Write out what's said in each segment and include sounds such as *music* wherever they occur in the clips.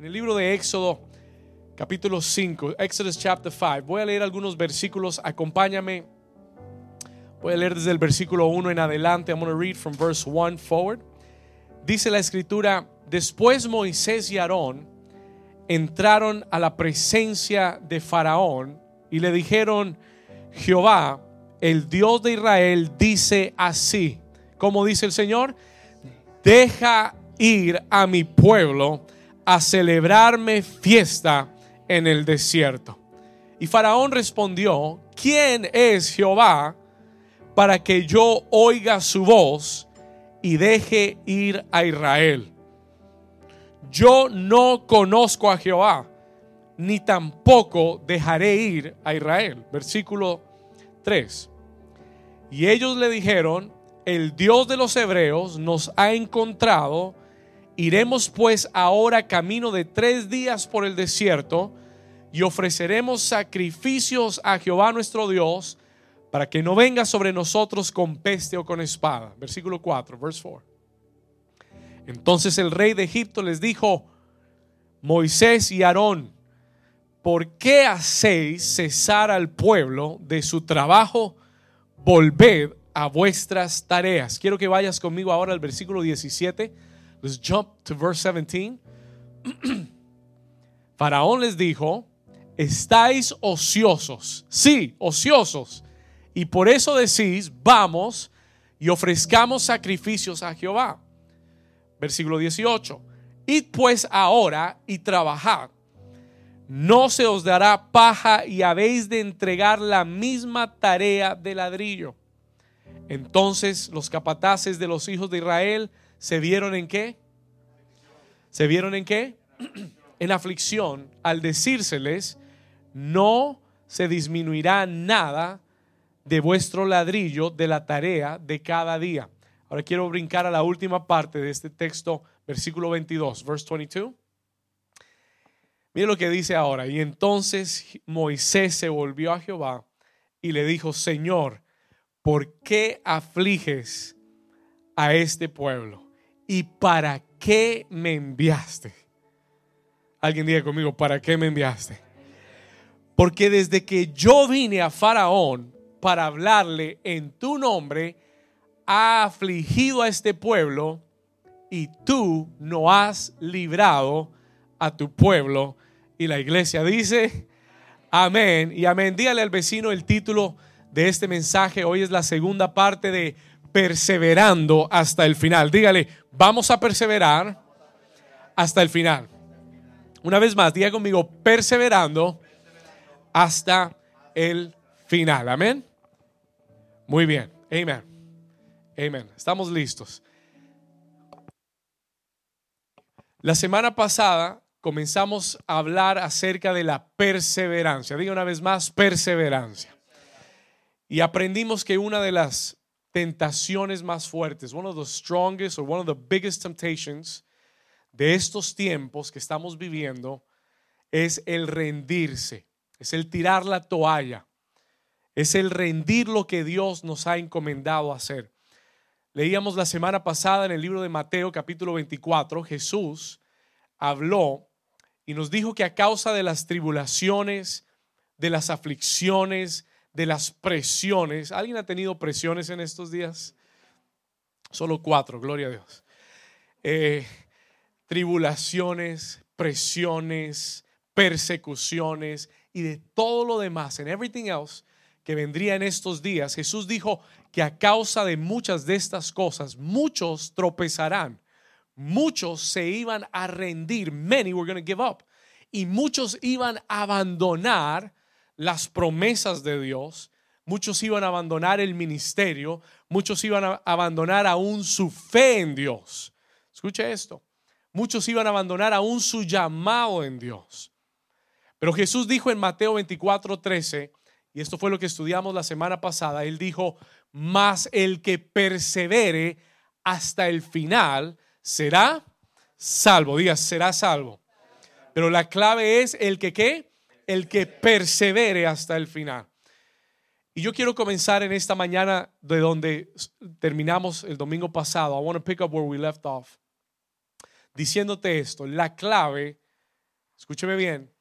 en el libro de Éxodo, capítulo 5, Exodus chapter 5. Voy a leer algunos versículos, acompáñame. Voy a leer desde el versículo 1 en adelante. I'm going to read from verse 1 forward. Dice la escritura, después Moisés y Aarón entraron a la presencia de Faraón y le dijeron, Jehová, el Dios de Israel, dice así, como dice el Señor, deja ir a mi pueblo a celebrarme fiesta en el desierto. Y Faraón respondió, ¿quién es Jehová para que yo oiga su voz y deje ir a Israel? Yo no conozco a Jehová, ni tampoco dejaré ir a Israel. Versículo 3. Y ellos le dijeron, el Dios de los hebreos nos ha encontrado, iremos pues ahora camino de tres días por el desierto y ofreceremos sacrificios a Jehová nuestro Dios para que no venga sobre nosotros con peste o con espada. Versículo 4, verse 4. Entonces el rey de Egipto les dijo, Moisés y Aarón, ¿por qué hacéis cesar al pueblo de su trabajo? Volved a vuestras tareas. Quiero que vayas conmigo ahora al versículo 17. Let's jump to verse 17. *clears throat* Faraón les dijo, estáis ociosos. Sí, ociosos. Y por eso decís, vamos y ofrezcamos sacrificios a Jehová. Versículo 18. Id pues ahora y trabajad. No se os dará paja y habéis de entregar la misma tarea de ladrillo. Entonces los capataces de los hijos de Israel se vieron en qué? ¿Se vieron en qué? *clears throat* En aflicción al decírseles, no se disminuirá nada de vuestro ladrillo de la tarea de cada día. Ahora quiero brincar a la última parte de este texto, versículo 22, verse 22. Mire lo que dice ahora. Y entonces Moisés se volvió a Jehová y le dijo, Señor, ¿por qué afliges a este pueblo? ¿Y para qué me enviaste? Alguien diga conmigo, ¿para qué me enviaste? Porque desde que yo vine a Faraón para hablarle en tu nombre, ha afligido a este pueblo y tú no has librado a tu pueblo. Y la iglesia dice, amén y amén. Dígale al vecino el título de este mensaje. Hoy es la segunda parte de perseverando hasta el final. Dígale, vamos a perseverar hasta el final. Una vez más, diga conmigo, perseverando hasta el final. Amén. Muy bien. Amén. Amén. Estamos listos. La semana pasada comenzamos a hablar acerca de la perseverancia. Diga una vez más, perseverancia. Y aprendimos que una de las tentaciones más fuertes, one of the strongest or one of the biggest temptations de estos tiempos que estamos viviendo es el rendirse, es el tirar la toalla, es el rendir lo que Dios nos ha encomendado hacer. Leíamos la semana pasada en el libro de Mateo capítulo 24, Jesús habló y nos dijo que a causa de las tribulaciones, de las aflicciones, de las presiones, ¿alguien ha tenido presiones en estos días? Solo cuatro, gloria a Dios. Eh, tribulaciones, presiones, persecuciones y de todo lo demás, en everything else que vendría en estos días, Jesús dijo que a causa de muchas de estas cosas, muchos tropezarán, muchos se iban a rendir, many were going to give up, y muchos iban a abandonar las promesas de Dios, muchos iban a abandonar el ministerio, muchos iban a abandonar aún su fe en Dios. Escuche esto, muchos iban a abandonar aún su llamado en Dios. Pero Jesús dijo en Mateo 24, 13, y esto fue lo que estudiamos la semana pasada, él dijo, más el que persevere hasta el final será salvo. Diga, será salvo. Pero la clave es el que qué? El que persevere hasta el final. Y yo quiero comenzar en esta mañana de donde terminamos el domingo pasado. I want to pick up where we left off. Diciéndote esto, la clave escúcheme bien,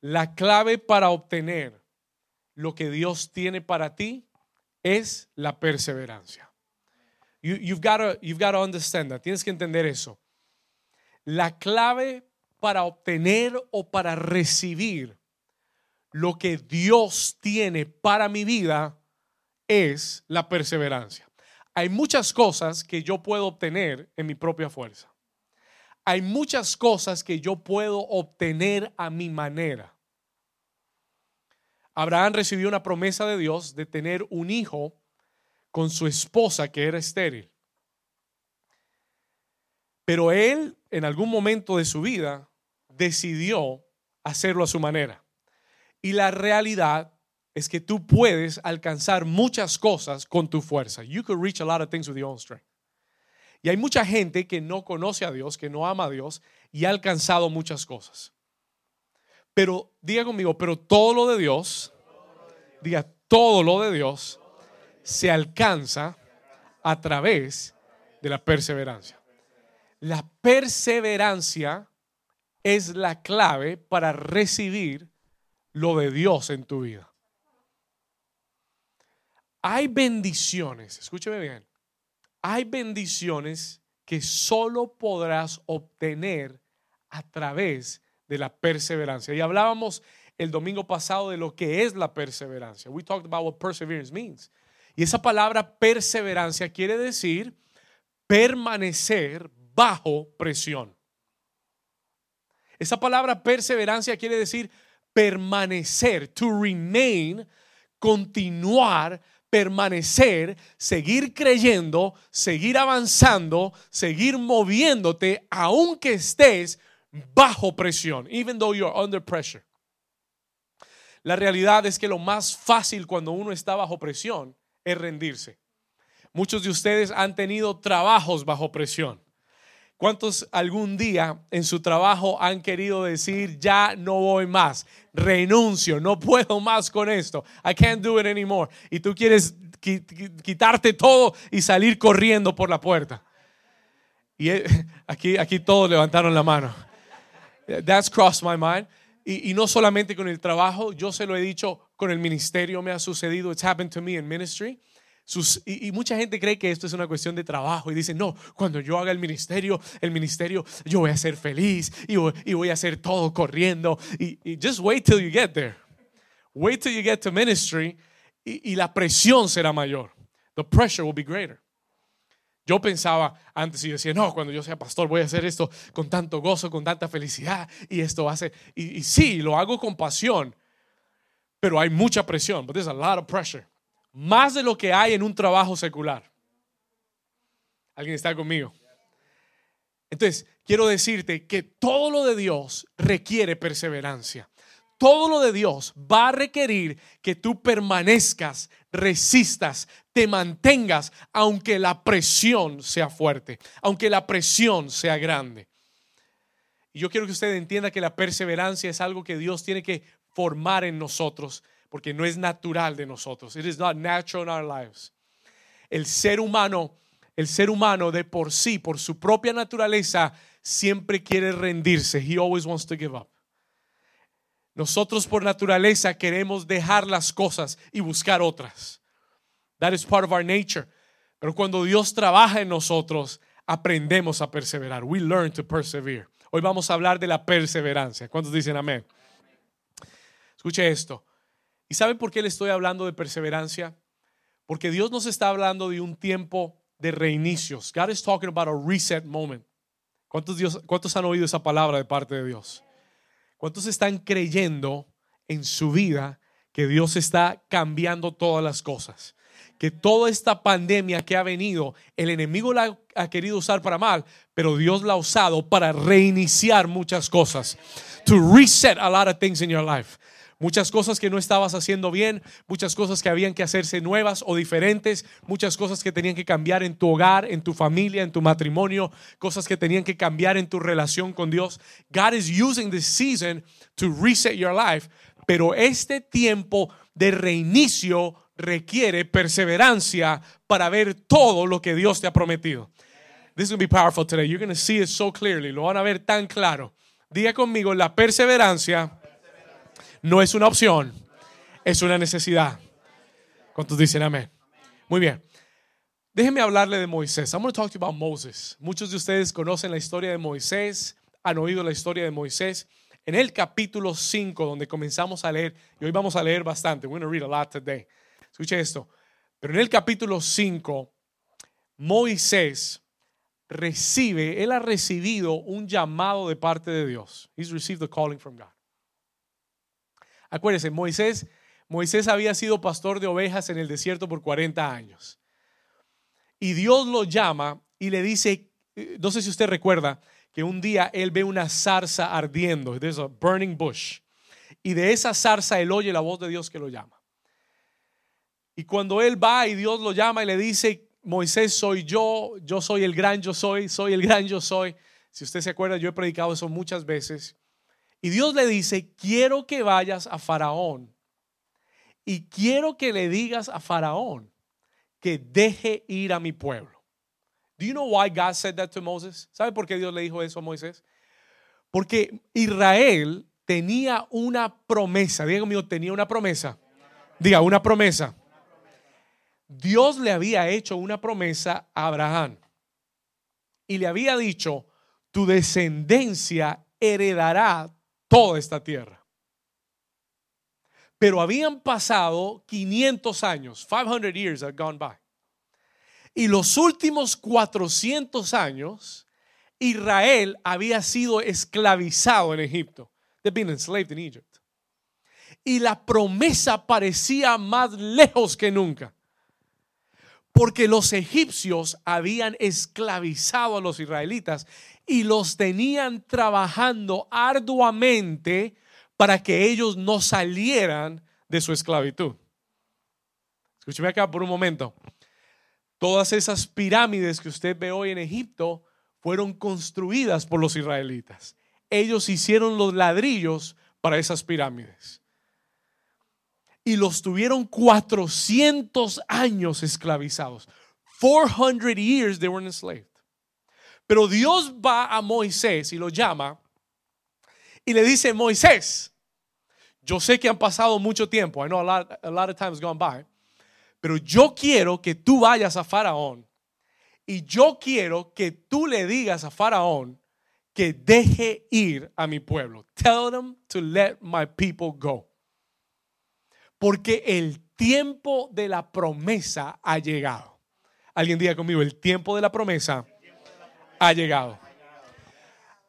la clave para obtener lo que Dios tiene para ti es la perseverancia. You, you've got to, you've got to understand that. Tienes que entender eso. La clave para obtener o para recibir lo que Dios tiene para mi vida es la perseverancia. Hay muchas cosas que yo puedo obtener en mi propia fuerza. Hay muchas cosas que yo puedo obtener a mi manera. Abraham recibió una promesa de Dios de tener un hijo con su esposa que era estéril. Pero él en algún momento de su vida decidió hacerlo a su manera. Y la realidad es que tú puedes alcanzar muchas cosas con tu fuerza. You could reach a lot of things with your own strength. Y hay mucha gente que no conoce a Dios, que no ama a Dios y ha alcanzado muchas cosas. Pero diga conmigo, pero todo lo de Dios, diga, todo lo de Dios se alcanza a través de la perseverancia. La perseverancia es la clave para recibir lo de Dios en tu vida. Hay bendiciones, escúcheme bien, hay bendiciones que solo podrás obtener a través de la perseverancia. Y hablábamos el domingo pasado de lo que es la perseverancia. We talked about what perseverance means. Y esa palabra perseverancia quiere decir permanecer bajo presión. Esa palabra perseverancia quiere decir permanecer, to remain, continuar, permanecer, seguir creyendo, seguir avanzando, seguir moviéndote, aunque estés bajo presión, even though you're under pressure. La realidad es que lo más fácil cuando uno está bajo presión es rendirse. Muchos de ustedes han tenido trabajos bajo presión. ¿Cuántos algún día en su trabajo han querido decir, ya no voy más, renuncio, no puedo más con esto, I can't do it anymore? Y tú quieres quitarte todo y salir corriendo por la puerta. Y *laughs* aquí, aquí todos levantaron la mano. That's crossed my mind. Y, y, no solamente con el trabajo, yo se lo he dicho con el ministerio, me ha sucedido, it's happened to me in ministry. Y, mucha gente cree que esto es una cuestión de trabajo y dicen, no, cuando yo haga el ministerio, el ministerio, yo voy a ser feliz y voy, a hacer todo corriendo. Y, just wait till you get there. Wait till you get to ministry y, y la presión será mayor. The pressure will be greater. Yo pensaba antes y decía, no, cuando yo sea pastor voy a hacer esto con tanto gozo, con tanta felicidad y esto va a ser, y, y sí, lo hago con pasión, pero hay mucha presión, but there's a lot of pressure. Más de lo que hay en un trabajo secular. ¿Alguien está conmigo? Entonces, quiero decirte que todo lo de Dios requiere perseverancia. Todo lo de Dios va a requerir que tú permanezcas, resistas, te mantengas, aunque la presión sea fuerte, aunque la presión sea grande. Y yo quiero que usted entienda que la perseverancia es algo que Dios tiene que formar en nosotros, porque no es natural de nosotros. It is not natural in our lives. El ser humano, el ser humano de por sí, por su propia naturaleza, siempre quiere rendirse. He always wants to give up. Nosotros por naturaleza queremos dejar las cosas y buscar otras. That is part of our nature. Pero cuando Dios trabaja en nosotros, aprendemos a perseverar. We learn to persevere. Hoy vamos a hablar de la perseverancia. ¿Cuántos dicen amén? Escuche esto. ¿Y saben por qué le estoy hablando de perseverancia? Porque Dios nos está hablando de un tiempo de reinicios. God is talking about a reset moment. ¿Cuántos, Dios, ¿Cuántos han oído esa palabra de parte de Dios? ¿Cuántos están creyendo en su vida que Dios está cambiando todas las cosas? Que toda esta pandemia que ha venido, el enemigo la ha querido usar para mal, pero Dios la ha usado para reiniciar muchas cosas. To reset a lot of things in your life. Muchas cosas que no estabas haciendo bien, muchas cosas que habían que hacerse nuevas o diferentes, muchas cosas que tenían que cambiar en tu hogar, en tu familia, en tu matrimonio, cosas que tenían que cambiar en tu relación con Dios. God is using this season to reset your life, pero este tiempo de reinicio requiere perseverancia para ver todo lo que Dios te ha prometido. This is going to be powerful today. You're going to see it so clearly. Lo van a ver tan claro. Diga conmigo, la perseverancia no es una opción, es una necesidad. ¿Cuántos dicen amén? Muy bien. Déjenme hablarle de Moisés. I'm going to talk to you about Moses. Muchos de ustedes conocen la historia de Moisés, han oído la historia de Moisés. En el capítulo 5, donde comenzamos a leer, y hoy vamos a leer bastante, we're going to read a lot today. Escuche esto. Pero en el capítulo 5, Moisés recibe, él ha recibido un llamado de parte de Dios. He's received a calling from God. Acuérdense, Moisés, Moisés había sido pastor de ovejas en el desierto por 40 años. Y Dios lo llama y le dice, eh, no sé si usted recuerda, que un día él ve una zarza ardiendo, there's a burning bush. Y de esa zarza él oye la voz de Dios que lo llama. Y cuando él va y Dios lo llama y le dice, Moisés soy yo, yo soy el gran yo soy, soy el gran yo soy. Si usted se acuerda, yo he predicado eso muchas veces. Y Dios le dice, quiero que vayas a Faraón y quiero que le digas a Faraón que deje ir a mi pueblo. Do you know why God said that to Moses? ¿Sabe por qué Dios le dijo eso a Moisés? Porque Israel tenía una promesa. Diga conmigo, tenía una promesa. Diga, una promesa. Dios le había hecho una promesa a Abraham y le había dicho, tu descendencia heredará toda esta tierra. Pero habían pasado 500 años, 500 years had gone by. Y los últimos 400 años, Israel había sido esclavizado en Egipto. They've been enslaved in Egypt. Y la promesa parecía más lejos que nunca. Porque los egipcios habían esclavizado a los israelitas y los tenían trabajando arduamente para que ellos no salieran de su esclavitud. Escúcheme acá por un momento. Todas esas pirámides que usted ve hoy en Egipto fueron construidas por los israelitas. Ellos hicieron los ladrillos para esas pirámides. Y los tuvieron 400 años esclavizados. 400 years they were enslaved. Pero Dios va a Moisés y lo llama y le dice, Moisés, yo sé que han pasado mucho tiempo, I know a lot, a lot of times gone by, pero yo quiero que tú vayas a Faraón y yo quiero que tú le digas a Faraón que deje ir a mi pueblo. Tell them to let my people go. Porque el tiempo de la promesa ha llegado. Alguien diga conmigo, el tiempo de la promesa ha llegado.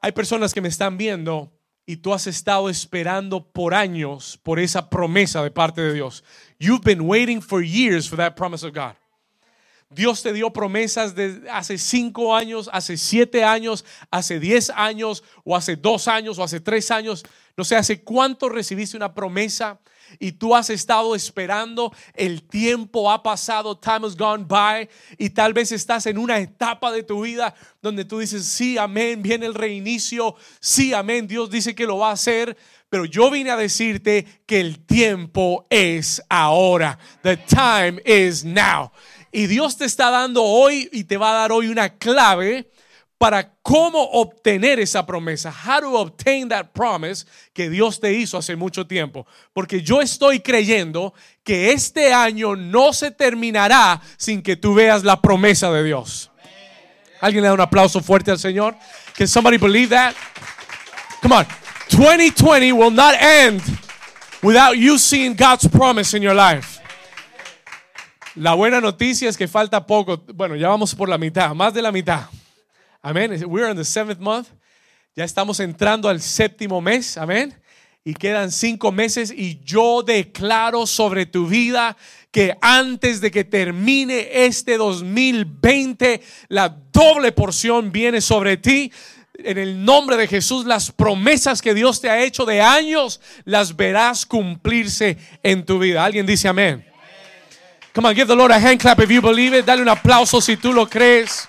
Hay personas que me están viendo y tú has estado esperando por años por esa promesa de parte de Dios. You've been waiting for years for that promise of God. Dios te dio promesas de hace cinco años, hace siete años, hace diez años, o hace dos años, o hace tres años. No sé hace cuánto recibiste una promesa y tú has estado esperando, el tiempo ha pasado, time has gone by y tal vez estás en una etapa de tu vida donde tú dices, sí, amén, viene el reinicio, sí, amén, Dios dice que lo va a hacer, pero yo vine a decirte que el tiempo es ahora. The time is now. Y Dios te está dando hoy y te va a dar hoy una clave para cómo obtener esa promesa. How to obtain that promise que Dios te hizo hace mucho tiempo. Porque yo estoy creyendo que este año no se terminará sin que tú veas la promesa de Dios. ¿Alguien le da un aplauso fuerte al Señor? Can somebody believe that? Come on. 2020 will not end without you seeing God's promise in your life. La buena noticia es que falta poco. Bueno, ya vamos por la mitad, más de la mitad. Amén. We're in the seventh month. Ya estamos entrando al séptimo mes. Amén. Y quedan cinco meses y yo declaro sobre tu vida que antes de que termine este 2020, la doble porción viene sobre ti. En el nombre de Jesús, las promesas que Dios te ha hecho de años, las verás cumplirse en tu vida. Alguien dice amén. Come on, give the Lord a hand clap if you believe it. Dale un aplauso si tú lo crees.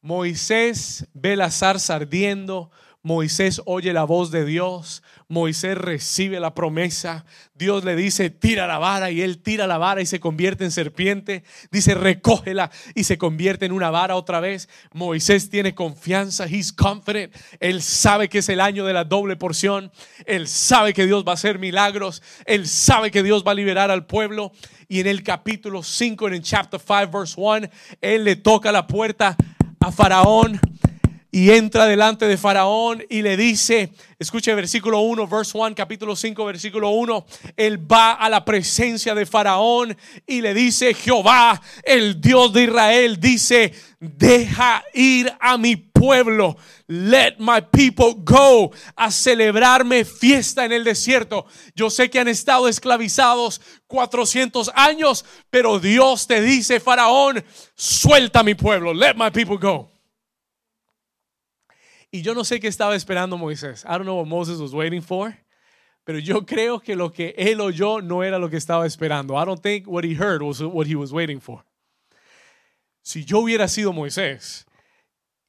Moisés ve la zarza ardiendo. Moisés oye la voz de Dios, Moisés recibe la promesa, Dios le dice, tira la vara y él tira la vara y se convierte en serpiente, dice, recógela y se convierte en una vara otra vez. Moisés tiene confianza, he's confident, él sabe que es el año de la doble porción, él sabe que Dios va a hacer milagros, él sabe que Dios va a liberar al pueblo. Y en el capítulo 5, en el chapter 5, verse 1, él le toca la puerta Faraón y entra delante de Faraón y le dice, escuche versículo 1, verse 1, capítulo 5, versículo 1, él va a la presencia de Faraón y le dice, Jehová, el Dios de Israel, dice, deja ir a mi pueblo, let my people go a celebrarme fiesta en el desierto. Yo sé que han estado esclavizados 400 años, pero Dios te dice, Faraón, suelta a mi pueblo, let my people go. Y yo no sé qué estaba esperando Moisés. I don't know what Moses was waiting for. Pero yo creo que lo que él oyó no era lo que estaba esperando. I don't think what he heard was what he was waiting for. Si yo hubiera sido Moisés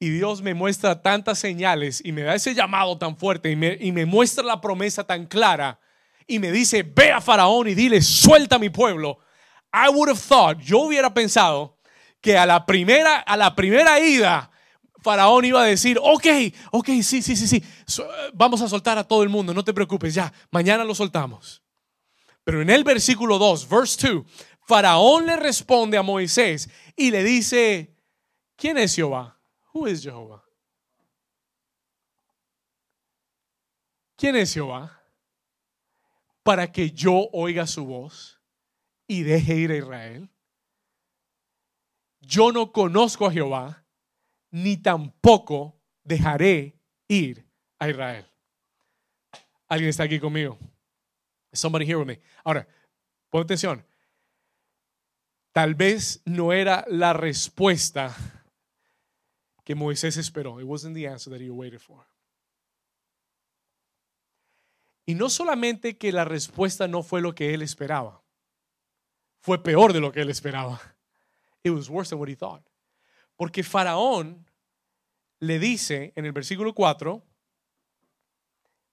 y Dios me muestra tantas señales y me da ese llamado tan fuerte y me, y me muestra la promesa tan clara y me dice, ve a Faraón y dile, suelta a mi pueblo. I would have thought, yo hubiera pensado que a la primera, a la primera ida Faraón iba a decir, ok, ok, sí, sí, sí, sí, vamos a soltar a todo el mundo, no te preocupes, ya, mañana lo soltamos. Pero en el versículo 2, verse 2, Faraón le responde a Moisés y le dice, ¿quién es Jehová? Who is Jehová? ¿Quién es Jehová? Para que yo oiga su voz y deje ir a Israel. Yo no conozco a Jehová ni tampoco dejaré ir a Israel. ¿Alguien está aquí conmigo? Somebody here with me. Ahora, pon atención. Tal vez no era la respuesta que Moisés esperó. It wasn't the answer that he waited for. Y no solamente que la respuesta no fue lo que él esperaba, fue peor de lo que él esperaba. It was worse than what he thought. Porque Faraón le dice en el versículo 4,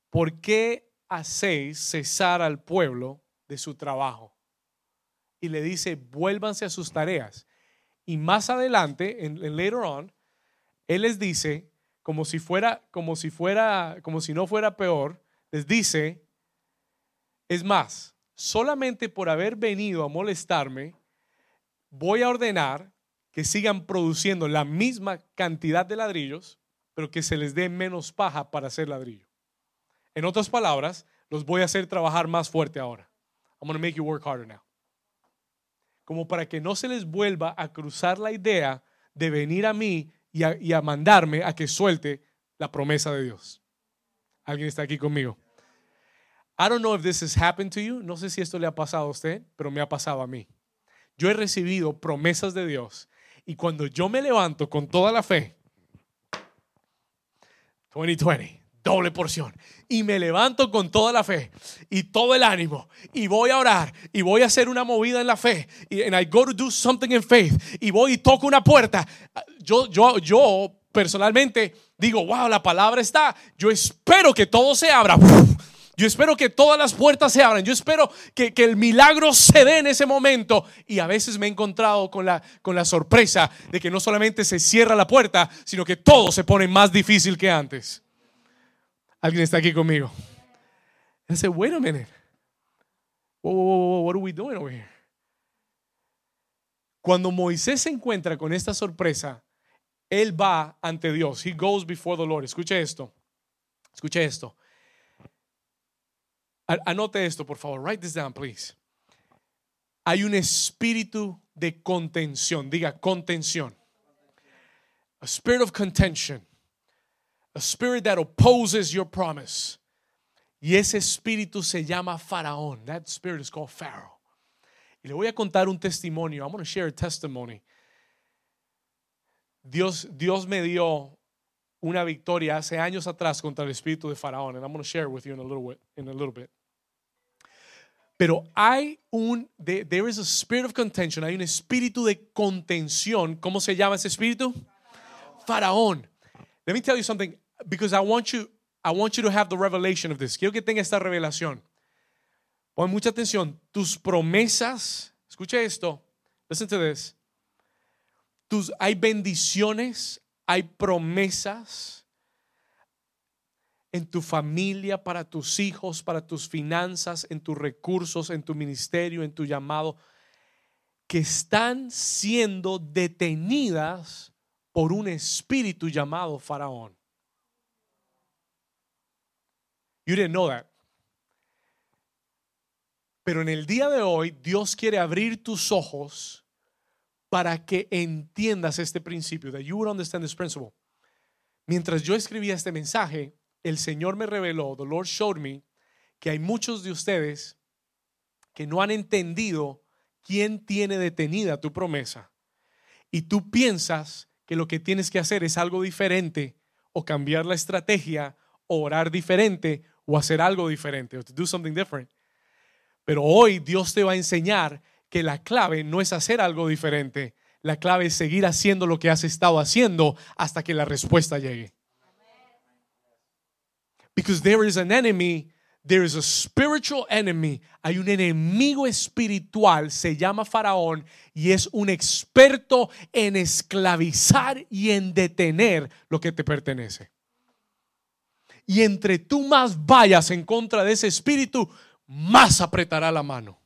¿por qué hacéis cesar al pueblo de su trabajo? Y le dice, vuélvanse a sus tareas. Y más adelante, en, later on, él les dice, como si fuera, como si fuera, como si no fuera peor, les dice, es más, solamente por haber venido a molestarme, voy a ordenar que sigan produciendo la misma cantidad de ladrillos, pero que se les dé menos paja para hacer ladrillo. En otras palabras, los voy a hacer trabajar más fuerte ahora. I'm going to make you work harder now. Como para que no se les vuelva a cruzar la idea de venir a mí y a, mandarme a que suelte la promesa de Dios. ¿Alguien está aquí conmigo? I don't know if this has happened to you. No sé si esto le ha pasado a usted, pero me ha pasado a mí. Yo he recibido promesas de Dios y cuando yo me levanto con toda la fe, 2020, doble porción, y me levanto con toda la fe y todo el ánimo, y voy a orar, y voy a hacer una movida en la fe, y I go to do something in faith, y voy y toco una puerta, yo, yo, yo personalmente digo, wow, la palabra está, yo espero que todo se abra. Yo espero que todas las puertas se abran. Yo espero que, el milagro se dé en ese momento. Y a veces me he encontrado con la, con la sorpresa de que no solamente se cierra la puerta, sino que todo se pone más difícil que antes. ¿Alguien está aquí conmigo? Y dice, wait a minute. what are we doing over here? Cuando Moisés se encuentra con esta sorpresa, él va ante Dios. He goes before the Lord. Escuche esto. Escuche esto. Anote esto, por favor. Write this down, please. Hay un espíritu de contención. Diga contención. A spirit of contention. A spirit that opposes your promise. Y ese espíritu se llama Faraón. That spirit is called Pharaoh. Y le voy a contar un testimonio. I'm going to share a testimony. Dios, Dios me dio una victoria hace años atrás contra el espíritu de Faraón. And I'm going to share with you in a little bit. In a little bit. Pero hay un, there is a spirit of contention, hay un espíritu de contención. ¿Cómo se llama ese espíritu? Faraón. Let me tell you something, because I want you, I want you to have the revelation of this. Quiero que tenga esta revelación. Pon mucha atención. Tus promesas, escucha esto. Listen to this. Tus, hay bendiciones, hay promesas en tu familia, para tus hijos, para tus finanzas, en tus recursos, en tu ministerio, en tu llamado, que están siendo detenidas por un espíritu llamado Faraón. You didn't know that. Pero en el día de hoy, Dios quiere abrir tus ojos para que entiendas este principio, that you would understand this principle. Mientras yo escribía este mensaje, el Señor me reveló, the Lord showed me, que hay muchos de ustedes que no han entendido quién tiene detenida tu promesa. Y tú piensas que lo que tienes que hacer es algo diferente o cambiar la estrategia o orar diferente o hacer algo diferente o to do something different. Pero hoy Dios te va a enseñar que la clave no es hacer algo diferente, la clave es seguir haciendo lo que has estado haciendo hasta que la respuesta llegue. Because there is an enemy, there is a spiritual enemy. Hay un enemigo espiritual, se llama Faraón, y es un experto en esclavizar y en detener lo que te pertenece. Y entre tú más vayas en contra de ese espíritu, más apretará la mano.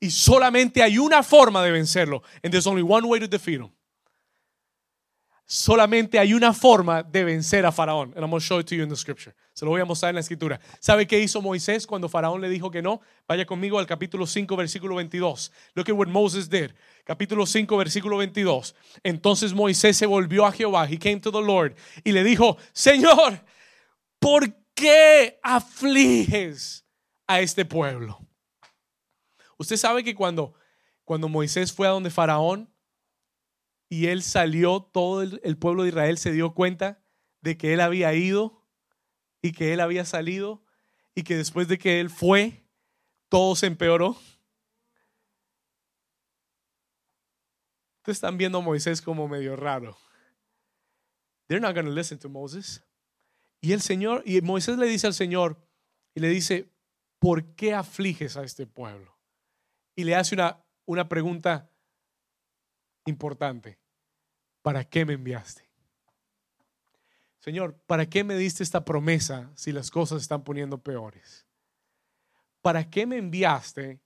Y solamente hay una forma de vencerlo. And there's only one way to defeat him. Solamente hay una forma de vencer a Faraón. And I'm going to show it to you in the scripture. Se lo voy a mostrar en la escritura. ¿Sabe qué hizo Moisés cuando Faraón le dijo que no? Vaya conmigo al capítulo 5, versículo 22. Look at what Moses did. Capítulo 5, versículo 22. Entonces Moisés se volvió a Jehová. He came to the Lord y le dijo, Señor, ¿por qué afliges a este pueblo? Usted sabe que cuando, cuando Moisés fue a donde Faraón, y él salió, todo el, pueblo de Israel se dio cuenta de que él había ido y que él había salido y que después de que él fue, todo se empeoró. Ustedes están viendo a Moisés como medio raro. They're not going to listen to Moses. Y el Señor, y Moisés le dice al Señor, y le dice, ¿por qué afliges a este pueblo? Y le hace una, una pregunta importante. ¿Para qué me enviaste? Señor, ¿para qué me diste esta promesa si las cosas están poniendo peores? ¿Para qué me enviaste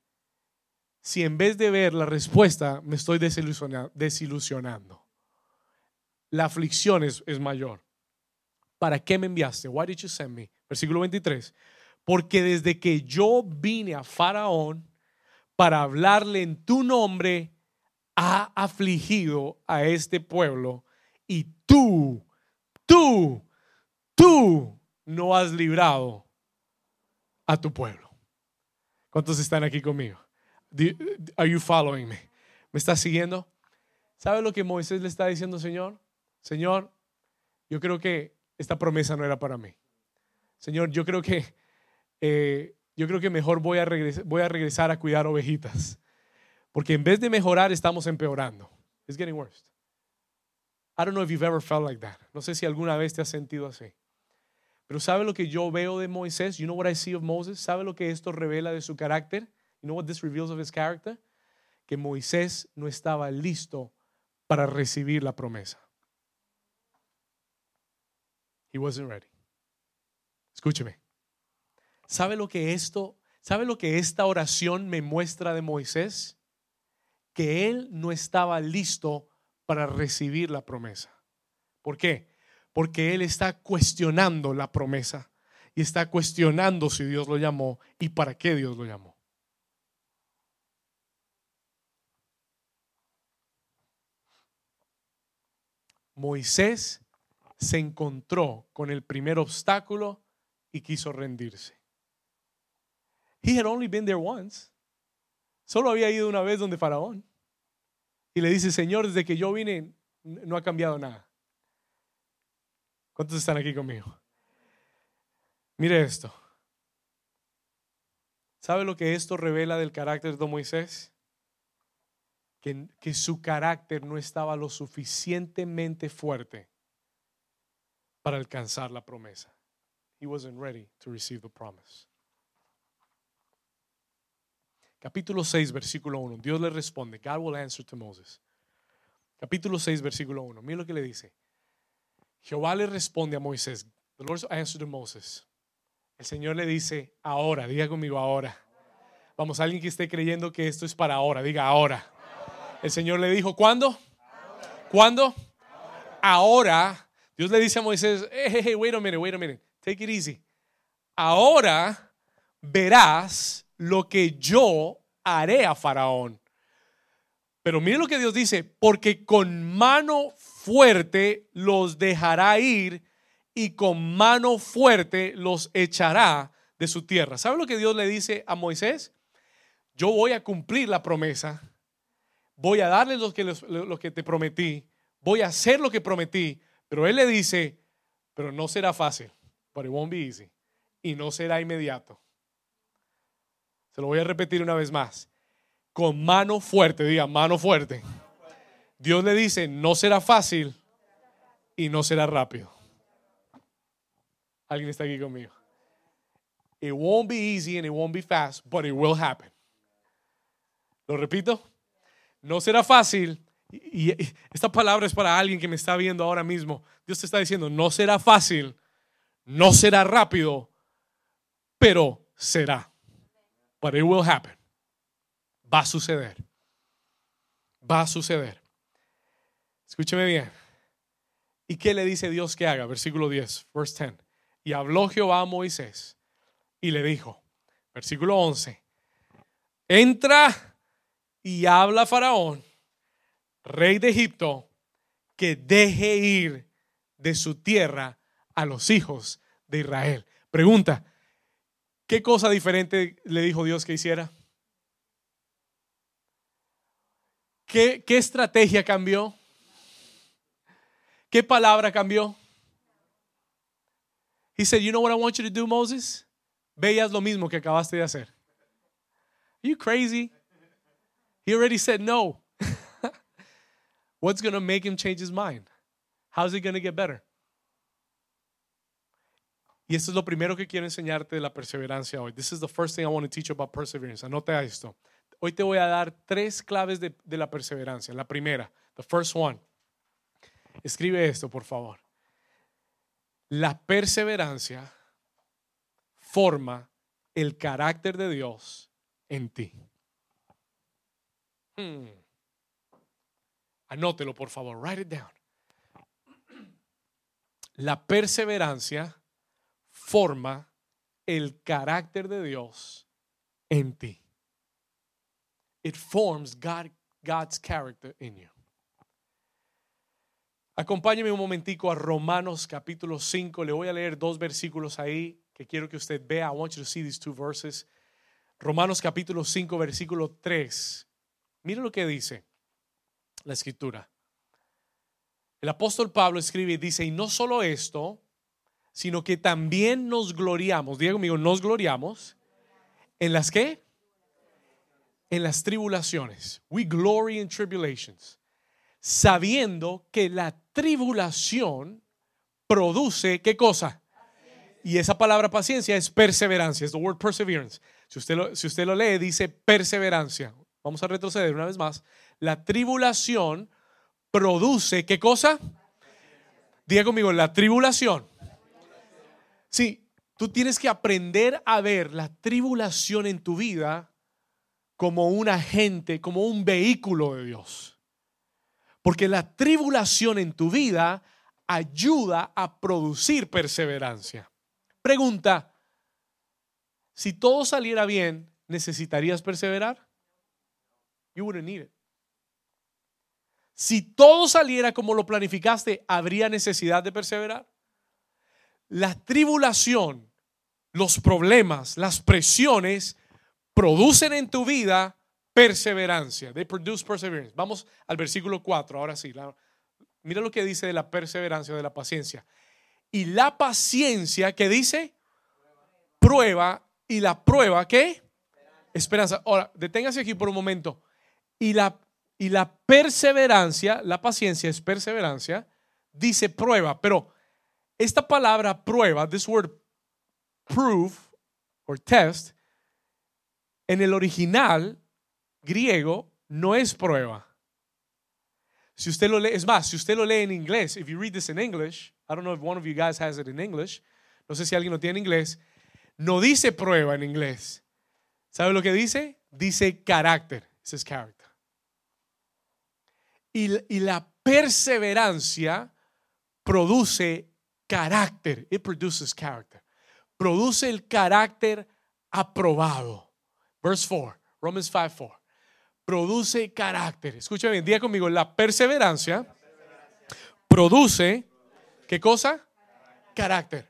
si en vez de ver la respuesta me estoy desilusionando? La aflicción es, es mayor. ¿Para qué me enviaste? Why did you send me? Versículo 23. Porque desde que yo vine a Faraón para hablarle en tu nombre, ha afligido a este pueblo y tú, tú, tú no has librado a tu pueblo. ¿Cuántos están aquí conmigo? Are you following me? ¿Me estás siguiendo? ¿Sabe lo que Moisés le está diciendo, Señor? Señor, yo creo que esta promesa no era para mí. Señor, yo creo que eh, yo creo que mejor voy a, voy a regresar a cuidar ovejitas. Porque en vez de mejorar, estamos empeorando. It's getting worse. I don't know if you've ever felt like that. No sé si alguna vez te has sentido así. Pero ¿sabe lo que yo veo de Moisés? You know what I see of Moses? ¿Sabe lo que esto revela de su carácter? You know what this reveals of his character? Que Moisés no estaba listo para recibir la promesa. He wasn't ready. Escúcheme. ¿Sabe lo que esto, sabe lo que esta oración me muestra de Moisés? que él no estaba listo para recibir la promesa. ¿Por qué? Porque él está cuestionando la promesa y está cuestionando si Dios lo llamó y para qué Dios lo llamó. Moisés se encontró con el primer obstáculo y quiso rendirse. He had only been there once. Solo había ido una vez donde Faraón. Y le dice, Señor, desde que yo vine no ha cambiado nada. ¿Cuántos están aquí conmigo? Mire esto. ¿Sabe lo que esto revela del carácter de Moisés? Que, que su carácter no estaba lo suficientemente fuerte para alcanzar la promesa. he wasn't ready to receive the promise. Capítulo 6, versículo 1. Dios le responde. God will answer to Moses. Capítulo 6, versículo 1. Mira lo que le dice. Jehová le responde a Moisés. The Lord answered to Moses. El Señor le dice, ahora, diga conmigo ahora. Vamos, alguien que esté creyendo que esto es para ahora, diga ahora. El Señor le dijo, ¿cuándo? ¿Cuándo? Ahora. Dios le dice a Moisés, hey, hey, wait a minute, wait a minute, take it easy. Ahora verás lo que yo haré a Faraón. Pero mire lo que Dios dice, porque con mano fuerte los dejará ir y con mano fuerte los echará de su tierra. ¿Sabe lo que Dios le dice a Moisés? Yo voy a cumplir la promesa, voy a darle lo que, lo que te prometí, voy a hacer lo que prometí, pero Él le dice, pero no será fácil, but it won't be easy, y no será inmediato. Se lo voy a repetir una vez más. Con mano fuerte, diga, mano fuerte. Dios le dice, no será fácil y no será rápido. Alguien está aquí conmigo. It won't be easy and it won't be fast, but it will happen. Lo repito. No será fácil. Y, esta palabra es para alguien que me está viendo ahora mismo. Dios te está diciendo, no será fácil, no será rápido, pero será. But it will happen. Va a suceder. Va a suceder. Escúcheme bien. ¿Y qué le dice Dios que haga? Versículo 10, verse 10. Y habló Jehová a Moisés y le dijo, versículo 11, entra y habla a Faraón, rey de Egipto, que deje ir de su tierra a los hijos de Israel. Pregunta, ¿qué cosa diferente le dijo Dios que hiciera? ¿Qué, qué estrategia cambió? ¿Qué palabra cambió? He said, You know what I want you to do, Moses? Veas lo mismo que acabaste de hacer. Are you crazy? He already said no. What's going to make him change his mind? How's it going to get better? Y esto es lo primero que quiero enseñarte de la perseverancia hoy. This is the first thing I want to teach you about perseverance. Anota esto. Hoy te voy a dar tres claves de, de la perseverancia. La primera, the first one. Escribe esto, por favor. La perseverancia forma el carácter de Dios en ti. Hmm. Anótelo, por favor. Write it down. La perseverancia forma el carácter de Dios en ti. It forms God, God's character in you. Acompáñeme un momentico a Romanos capítulo 5. Le voy a leer dos versículos ahí que quiero que usted vea. I want you to see these two verses. Romanos capítulo 5, versículo 3. Mire lo que dice la escritura. El apóstol Pablo escribe y dice, y no solo esto, sino que también nos gloriamos, diga conmigo, nos gloriamos en las que? En las tribulaciones. We glory in tribulations. Sabiendo que la tribulación produce, ¿qué cosa? Y esa palabra paciencia es perseverancia, es the word perseverance. Si usted, si usted lo lee, dice perseverancia. Vamos a retroceder una vez más. La tribulación produce, ¿qué cosa? Diga conmigo, la tribulación. Sí, tú tienes que aprender a ver la tribulación en tu vida como un agente, como un vehículo de Dios. Porque la tribulación en tu vida ayuda a producir perseverancia. Pregunta, si todo saliera bien, ¿necesitarías perseverar? You wouldn't need it. Si todo saliera como lo planificaste, ¿habría necesidad de perseverar? La tribulación, los problemas, las presiones producen en tu vida perseverancia. They produce perseverance. Vamos al versículo 4, ahora sí. mira lo que dice de la perseverancia, de la paciencia. Y la paciencia, ¿qué dice? Prueba. Y la prueba, ¿qué? Esperanza. Ahora, deténgase aquí por un momento. Y la, y la perseverancia, la paciencia es perseverancia, dice prueba. Pero esta palabra prueba, this word proof or test, en el original griego no es prueba. Si usted lo lee, es más, si usted lo lee en inglés, if you read this in English, I don't know if one of you guys has it in English, no sé si alguien lo tiene en inglés, no dice prueba en inglés. ¿Sabe lo que dice? Dice carácter. Ese es character. Y, la perseverancia produce carácter. It produces character. Produce el carácter aprobado. Verse 4, Romans 5, 4. Produce carácter. Escucha bien, día conmigo. La perseverancia produce, ¿qué cosa? Carácter.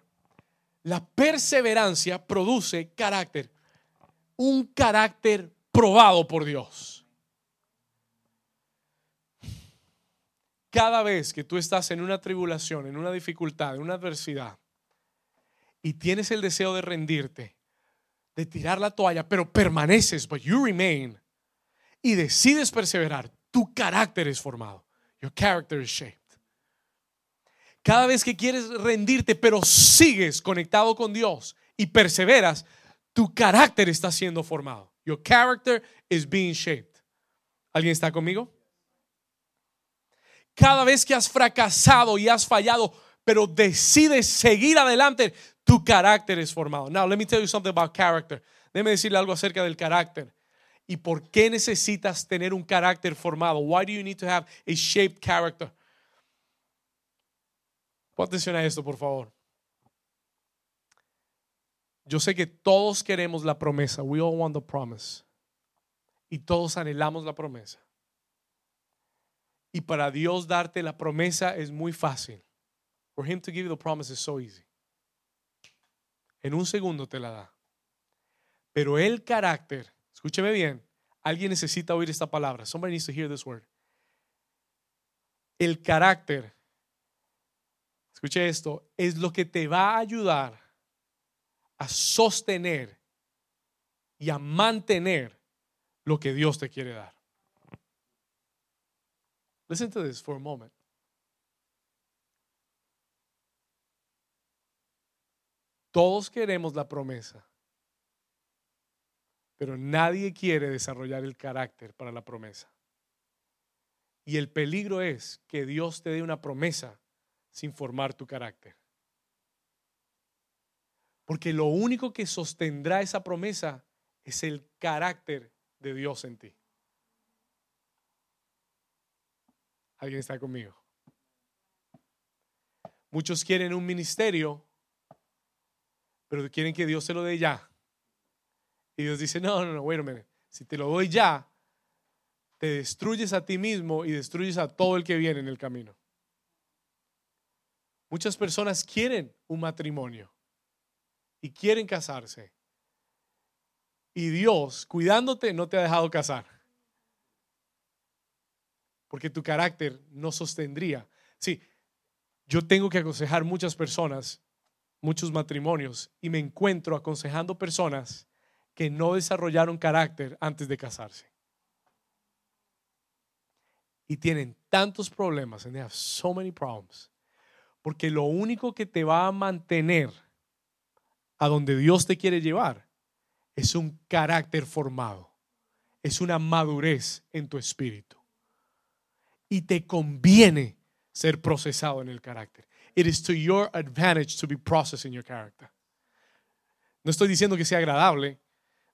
La perseverancia produce carácter. Un carácter probado por Dios. Cada vez que tú estás en una tribulación, en una dificultad, en una adversidad, y tienes el deseo de rendirte, de tirar la toalla, pero permaneces, but you remain, y decides perseverar, tu carácter es formado. Your character is shaped. Cada vez que quieres rendirte, pero sigues conectado con Dios y perseveras, tu carácter está siendo formado. Your character is being shaped. ¿Alguien está conmigo? Cada vez que has fracasado y has fallado, pero decides seguir adelante, tu carácter es formado. Now, let me tell you something about character. Déjeme decirle algo acerca del carácter. ¿Y por qué necesitas tener un carácter formado? Why do you need to have a shaped character? Pon atención a esto, por favor. Yo sé que todos queremos la promesa. We all want the promise. Y todos anhelamos la promesa. Y para Dios darte la promesa es muy fácil. For him to give you the promise is so easy. En un segundo te la da. Pero el carácter, escúcheme bien, alguien necesita oír esta palabra. Somebody needs to hear this word. El carácter, escuche esto, es lo que te va a ayudar a sostener y a mantener lo que Dios te quiere dar. Listen to this for a moment. Todos queremos la promesa, pero nadie quiere desarrollar el carácter para la promesa. Y el peligro es que Dios te dé una promesa sin formar tu carácter. Porque lo único que sostendrá esa promesa es el carácter de Dios en ti. ¿Alguien está conmigo? Muchos quieren un ministerio pero quieren que Dios se lo dé ya. Y Dios dice, no, no, no, a minute. Si te lo doy ya, te destruyes a ti mismo y destruyes a todo el que viene en el camino. Muchas personas quieren un matrimonio y quieren casarse. Y Dios, cuidándote, no te ha dejado casar. Porque tu carácter no sostendría. Sí, yo tengo que aconsejar muchas personas muchos matrimonios y me encuentro aconsejando personas que no desarrollaron carácter antes de casarse. Y tienen tantos problemas, and they have so many problems, porque lo único que te va a mantener a donde Dios te quiere llevar es un carácter formado, es una madurez en tu espíritu. Y te conviene ser procesado en el carácter it is to your advantage to be processing your character. No estoy diciendo que sea agradable,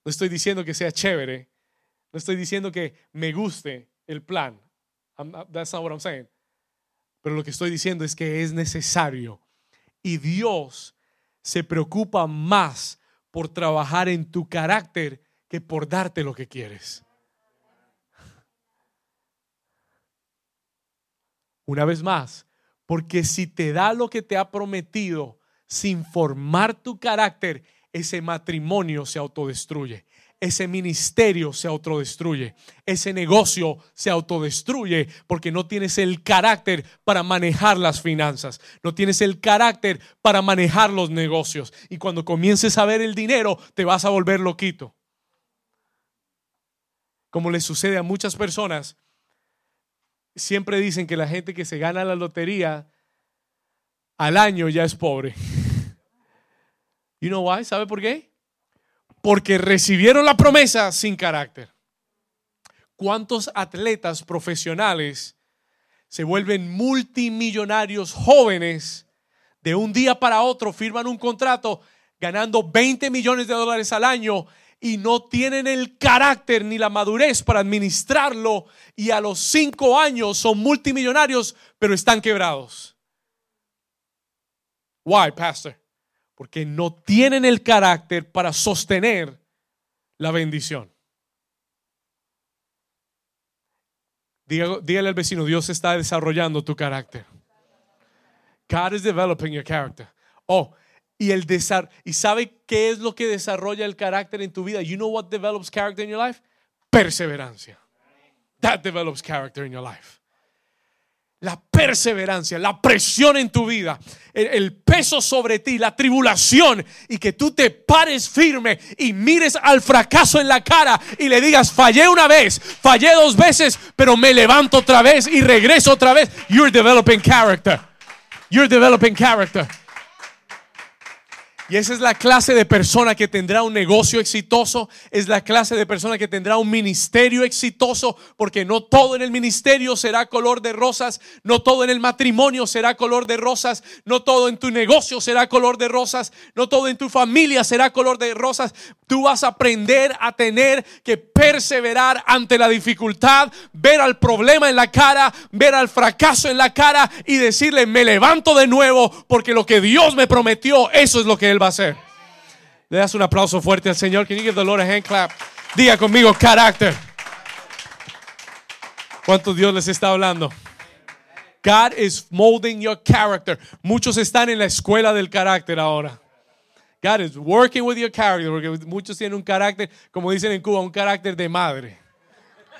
no estoy diciendo que sea chévere, no estoy diciendo que me guste el plan. that's not what I'm saying. Pero lo que estoy diciendo es que es necesario. Y Dios se preocupa más por trabajar en tu carácter que por darte lo que quieres. Una vez más, porque si te da lo que te ha prometido sin formar tu carácter, ese matrimonio se autodestruye. Ese ministerio se autodestruye. Ese negocio se autodestruye porque no tienes el carácter para manejar las finanzas. No tienes el carácter para manejar los negocios. Y cuando comiences a ver el dinero, te vas a volver loquito. Como le sucede a muchas personas siempre dicen que la gente que se gana la lotería al año ya es pobre. *laughs* You know why? ¿Sabe por qué? Porque recibieron la promesa sin carácter. ¿Cuántos atletas profesionales se vuelven multimillonarios jóvenes de un día para otro, firman un contrato ganando 20 millones de dólares al año y no tienen el carácter ni la madurez para administrarlo y a los cinco años son multimillonarios pero están quebrados. Why, pastor? Porque no tienen el carácter para sostener la bendición. Dígale al vecino, Dios está desarrollando tu carácter. God is developing your character. Oh, y el y sabe qué es lo que desarrolla el carácter en tu vida? You know what develops character in your life? Perseverancia. That develops character in your life la perseverancia, la presión en tu vida, el, peso sobre ti, la tribulación y que tú te pares firme y mires al fracaso en la cara y le digas, fallé una vez, fallé dos veces, pero me levanto otra vez y regreso otra vez. You're developing character. You're developing character. Y esa es la clase de persona que tendrá un negocio exitoso, es la clase de persona que tendrá un ministerio exitoso, porque no todo en el ministerio será color de rosas, no todo en el matrimonio será color de rosas, no todo en tu negocio será color de rosas, no todo en tu familia será color de rosas. Tú vas a aprender a tener que perseverar ante la dificultad, ver al problema en la cara, ver al fracaso en la cara y decirle, me levanto de nuevo, porque lo que Dios me prometió, eso es lo que va a hacer. Le das un aplauso fuerte al Señor. Can you give the Lord a hand clap? Diga conmigo, carácter. ¿Cuánto Dios les está hablando? God is molding your character. Muchos están en la escuela del carácter ahora. God is working with your character, porque muchos tienen un carácter, como dicen en Cuba, un carácter de madre.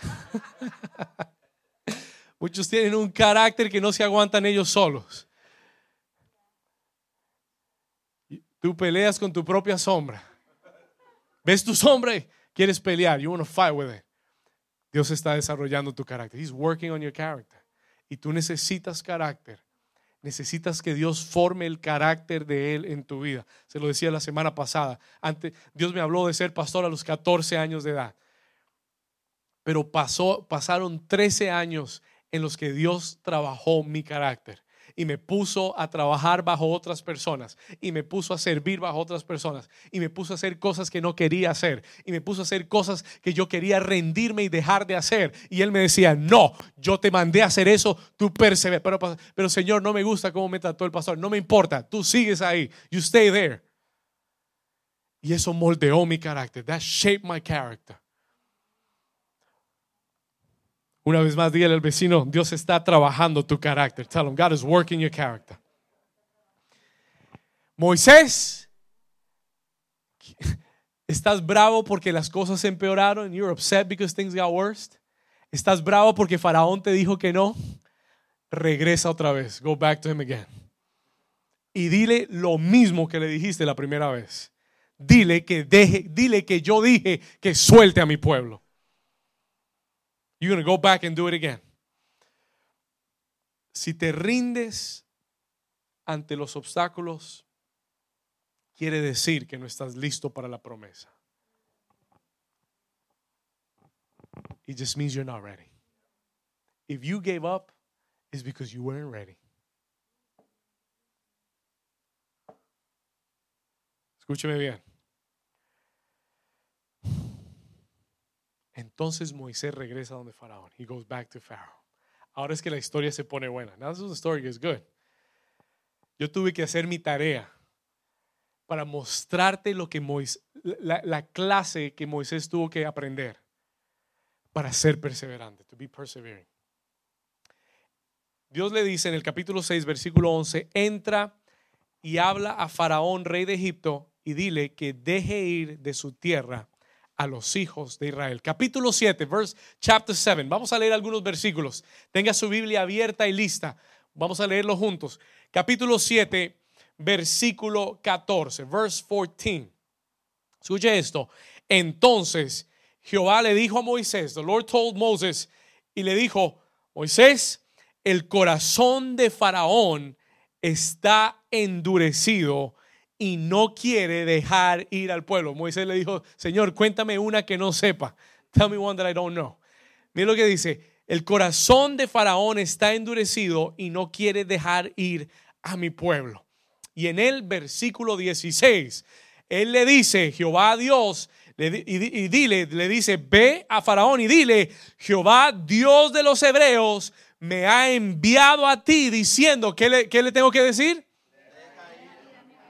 *laughs* muchos tienen un carácter que no se aguantan ellos solos. Tú peleas con tu propia sombra. ¿Ves tu sombra? Quieres pelear. You want to fight with it. Dios está desarrollando tu carácter. He's working on your character. Y tú necesitas carácter. Necesitas que Dios forme el carácter de Él en tu vida. Se lo decía la semana pasada. Antes, Dios me habló de ser pastor a los 14 años de edad. Pero pasó, pasaron 13 años en los que Dios trabajó mi carácter y me puso a trabajar bajo otras personas y me puso a servir bajo otras personas y me puso a hacer cosas que no quería hacer y me puso a hacer cosas que yo quería rendirme y dejar de hacer. Y él me decía, no, yo te mandé a hacer eso, tú perseveras. Pero, pero Señor, no me gusta cómo me trató el pastor, no me importa, tú sigues ahí, you stay there. Y eso moldeó mi carácter, that shaped my character. Una vez más, dígale al vecino, Dios está trabajando tu carácter. Tell him, God is working your character. Moisés, *laughs* ¿estás bravo porque las cosas se empeoraron? You're upset because things got worse. ¿Estás bravo porque Faraón te dijo que no? Regresa otra vez. Go back to him again. Y dile lo mismo que le dijiste la primera vez. Dile que deje, dile que yo dije que suelte a mi pueblo. You're going to go back and do it again. Si te rindes ante los obstáculos, quiere decir que no estás listo para la promesa. It just means you're not ready. If you gave up, it's because you weren't ready. Escúcheme bien. Entonces Moisés regresa donde Faraón. He goes back to Pharaoh. Ahora es que la historia se pone buena. Now the story gets good. Yo tuve que hacer mi tarea para mostrarte lo que Moisés, la, la clase que Moisés tuvo que aprender para ser perseverante, to be persevering. Dios le dice en el capítulo 6, versículo 11, entra y habla a Faraón, rey de Egipto, y dile que deje ir de su tierra a los hijos de Israel. Capítulo 7, verse chapter 7. Vamos a leer algunos versículos. Tenga su Biblia abierta y lista. Vamos a leerlo juntos. Capítulo 7, versículo 14, verse 14. Escuche esto. Entonces Jehová le dijo a Moisés, the Lord told Moses, y le dijo, Moisés, el corazón de Faraón está endurecido y no quiere dejar ir al pueblo. Moisés le dijo, Señor, cuéntame una que no sepa. Tell me one that I don't know. Mira lo que dice, el corazón de Faraón está endurecido y no quiere dejar ir a mi pueblo. Y en el versículo 16, él le dice, Jehová Dios, y, dile, le dice, ve a Faraón y dile, Jehová Dios de los hebreos me ha enviado a ti diciendo, ¿qué le, qué le tengo que decir?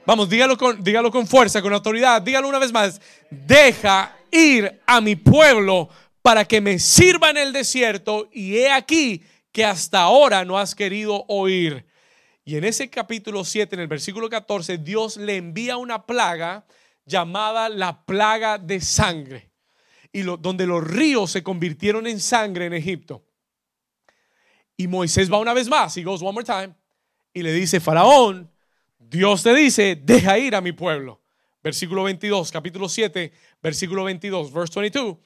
Vamos, dígalo con, dígalo con fuerza, con autoridad. Dígalo una vez más. Deja ir a mi pueblo para que me sirva en el desierto. Y he aquí que hasta ahora no has querido oír. Y en ese capítulo 7, en el versículo 14, Dios le envía una plaga llamada la plaga de sangre. Y donde los ríos se convirtieron en sangre en Egipto. Y Moisés va una vez más, y goes one more time, y le dice, Faraón, Dios te dice, deja ir a mi pueblo. Versículo 22, capítulo 7, versículo 22, verse 22.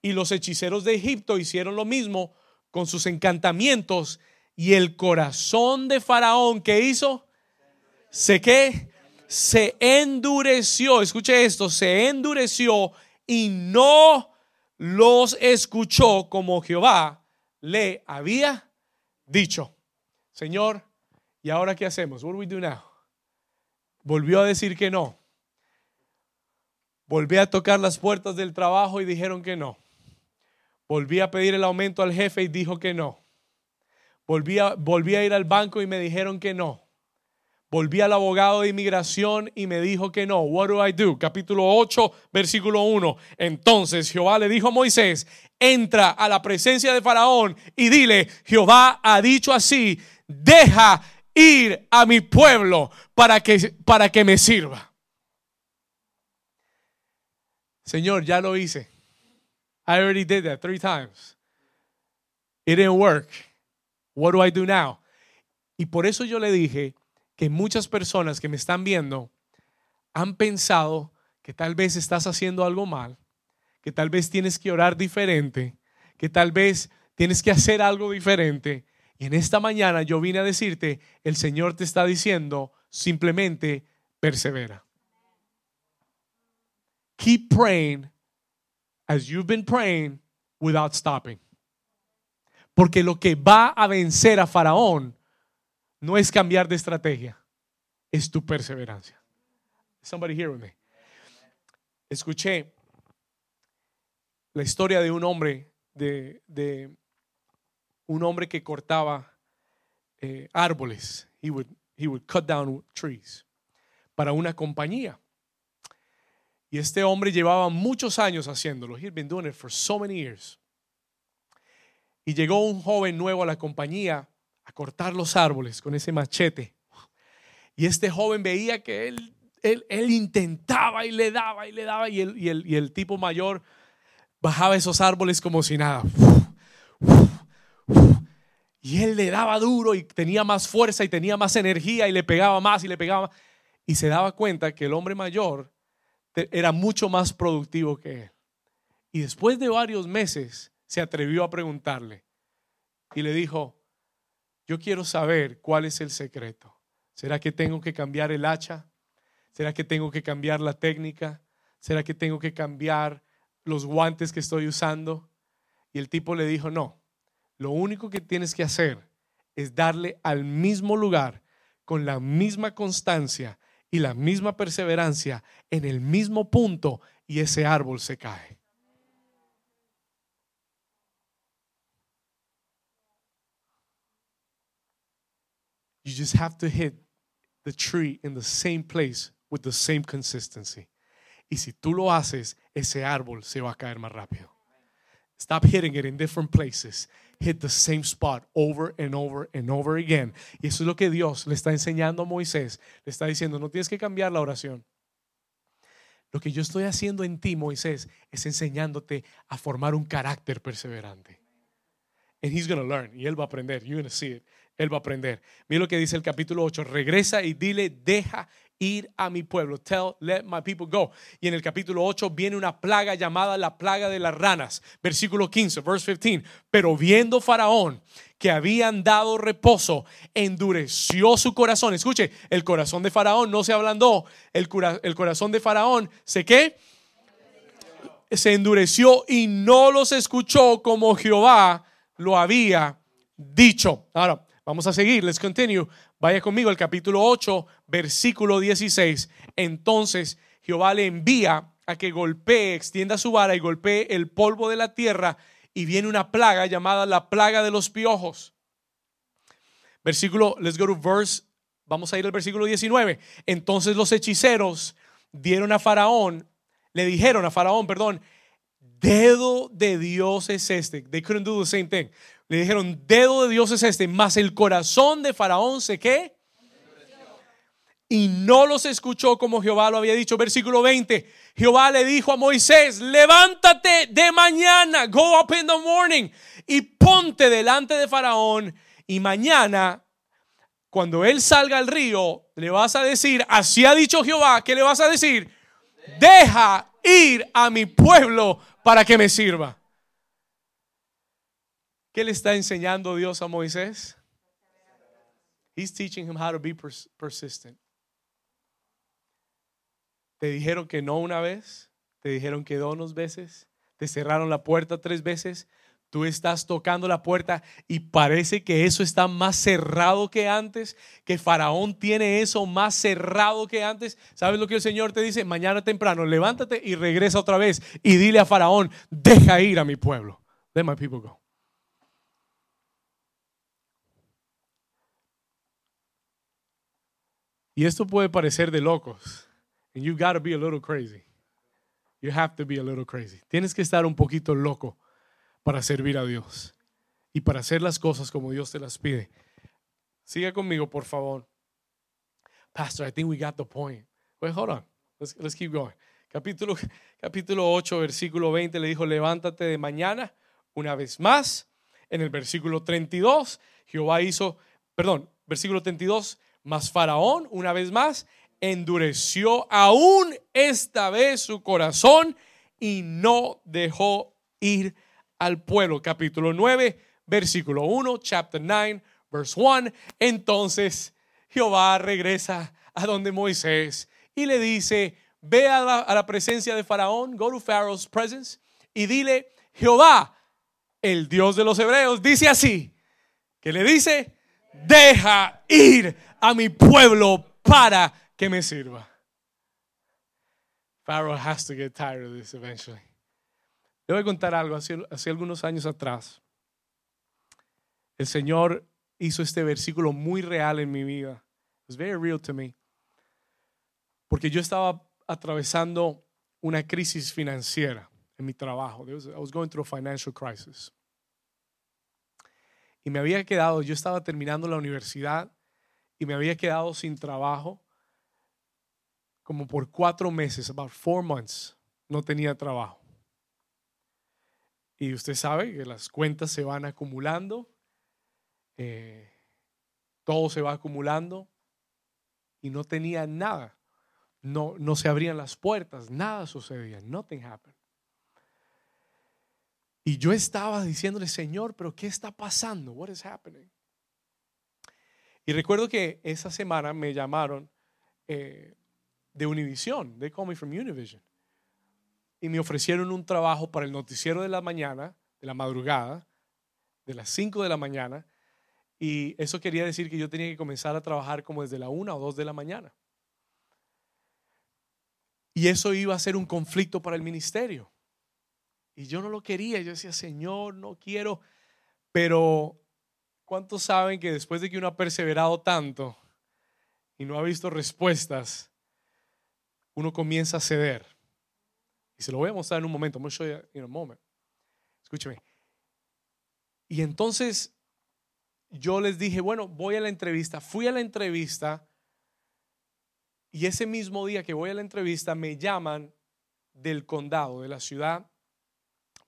Y los hechiceros de Egipto hicieron lo mismo con sus encantamientos y el corazón de Faraón, ¿qué hizo? ¿Se qué? Se endureció, escuche esto, se endureció y no los escuchó como Jehová le había dicho. Señor, ¿y ahora qué hacemos? What do we do now? Volvió a decir que no. Volví a tocar las puertas del trabajo y dijeron que no. Volví a pedir el aumento al jefe y dijo que no. Volví a, volví a ir al banco y me dijeron que no. Volví al abogado de inmigración y me dijo que no. What do I do? Capítulo 8, versículo 1. Entonces Jehová le dijo a Moisés, entra a la presencia de Faraón y dile, Jehová ha dicho así, deja ir a mi pueblo para que, para que me sirva. Señor, ya lo hice. I already did that three times. It didn't work. What do I do now? Y por eso yo le dije que muchas personas que me están viendo han pensado que tal vez estás haciendo algo mal, que tal vez tienes que orar diferente, que tal vez tienes que hacer algo diferente. Y en esta mañana yo vine a decirte, el Señor te está diciendo, simplemente persevera. Keep praying as you've been praying without stopping. Porque lo que va a vencer a Faraón no es cambiar de estrategia, es tu perseverancia. Somebody hear me. Escuché la historia de un hombre, de, de un hombre que cortaba eh, árboles. He would, he would cut down trees para una compañía. Y este hombre llevaba muchos años haciéndolo. He'd been doing it for so many years. Y llegó un joven nuevo a la compañía a cortar los árboles con ese machete. Y este joven veía que él, él, intentaba y le daba y le daba y el, y, el, y el tipo mayor bajaba esos árboles como si nada. Y él le daba duro y tenía más fuerza y tenía más energía y le pegaba más y le pegaba. Y se daba cuenta que el hombre mayor era mucho más productivo que él. Y después de varios meses, se atrevió a preguntarle y le dijo, yo quiero saber cuál es el secreto. ¿Será que tengo que cambiar el hacha? ¿Será que tengo que cambiar la técnica? ¿Será que tengo que cambiar los guantes que estoy usando? Y el tipo le dijo, no, lo único que tienes que hacer es darle al mismo lugar, con la misma constancia y la misma perseverancia, en el mismo punto, y ese árbol se cae. You just have to hit the tree in the same place with the same consistency. Y si tú lo haces, ese árbol se va a caer más rápido. Stop hitting it in different places. Hit the same spot over and over and over again. Y eso es lo que Dios le está enseñando a Moisés. Le está diciendo, no tienes que cambiar la oración. Lo que yo estoy haciendo en ti, Moisés, es enseñándote a formar un carácter perseverante. And he's going to learn. Y él va a aprender. You're going to see it. Él va a aprender. Mira lo que dice el capítulo 8. Regresa y dile, deja ir a mi pueblo. Tell, let my people go. Y en el capítulo 8 viene una plaga llamada la plaga de las ranas. Versículo 15, verse 15. Pero viendo Faraón que habían dado reposo, endureció su corazón. Escuche, el corazón de Faraón no se ablandó. El, el corazón de Faraón se qué? Se endureció y no los escuchó como Jehová lo había dicho. Ahora, vamos a seguir. Let's continue. Vaya conmigo al capítulo 8, versículo 16. Entonces Jehová le envía a que golpee, extienda su vara y golpee el polvo de la tierra y viene una plaga llamada la plaga de los piojos. Versículo, let's go to verse, vamos a ir al versículo 19. Entonces los hechiceros dieron a Faraón, le dijeron a Faraón, perdón, dedo de Dios es este. They couldn't do the same thing. Le dijeron, dedo de Dios es este, más el corazón de Faraón se qué? Y no los escuchó como Jehová lo había dicho. Versículo 20. Jehová le dijo a Moisés, levántate de mañana, go up in the morning y ponte delante de Faraón y mañana, cuando él salga al río, le vas a decir, así ha dicho Jehová, ¿qué le vas a decir? Deja ir a mi pueblo para que me sirva. ¿Qué le está enseñando Dios a Moisés? He's teaching him how to be persistent. Te dijeron que no una vez, te dijeron que dos veces, te cerraron la puerta tres veces, tú estás tocando la puerta y parece que eso está más cerrado que antes, que Faraón tiene eso más cerrado que antes. ¿Sabes lo que el Señor te dice? Mañana temprano, levántate y regresa otra vez y dile a Faraón, deja ir a mi pueblo. Let my people go. Y esto puede parecer de locos. And you got to be a little crazy. You have to be a little crazy. Tienes que estar un poquito loco para servir a Dios y para hacer las cosas como Dios te las pide. Siga conmigo, por favor. Pastor, I think we got the point. Wait, hold on. Let's, let's keep going. Capítulo, capítulo 8, versículo 20 le dijo, levántate de mañana una vez más. En el versículo 32, Jehová hizo, perdón, versículo 32, mas Faraón, una vez más, endureció aún esta vez su corazón y no dejó ir al pueblo. Capítulo 9, versículo 1, chapter 9, verse 1. Entonces Jehová regresa a donde Moisés y le dice, ve a la, presencia de Faraón, go to Pharaoh's presence y dile, Jehová, el Dios de los hebreos, dice así, que le dice, deja ir a mi pueblo para que me sirva. Pharaoh has to get tired of this eventually. Le voy a contar algo. Hace, hace algunos años atrás, el Señor hizo este versículo muy real en mi vida. It's very real to me. Porque yo estaba atravesando una crisis financiera en mi trabajo. I was going through a financial crisis. Y me había quedado, yo estaba terminando la universidad y me había quedado sin trabajo como por cuatro meses, about four months, no tenía trabajo. Y usted sabe que las cuentas se van acumulando, eh, todo se va acumulando y no tenía nada. No, no se abrían las puertas, nada sucedía, nothing happened. Y yo estaba diciéndole, Señor, pero ¿qué está pasando? What is happening? Y recuerdo que esa semana me llamaron eh, de Univision. They called me from Univision. Y me ofrecieron un trabajo para el noticiero de la mañana, de la madrugada, de las 5 de la mañana. Y eso quería decir que yo tenía que comenzar a trabajar como desde la 1 o 2 de la mañana. Y eso iba a ser un conflicto para el ministerio. Y yo no lo quería. Yo decía, Señor, no quiero. Pero, ¿cuántos saben que después de que uno ha perseverado tanto y no ha visto respuestas, uno comienza a ceder? Y se lo voy a mostrar en un momento. I'm show in a moment. Escúcheme. Y entonces yo les dije, bueno, voy a la entrevista. Fui a la entrevista y ese mismo día que voy a la entrevista me llaman del condado, de la ciudad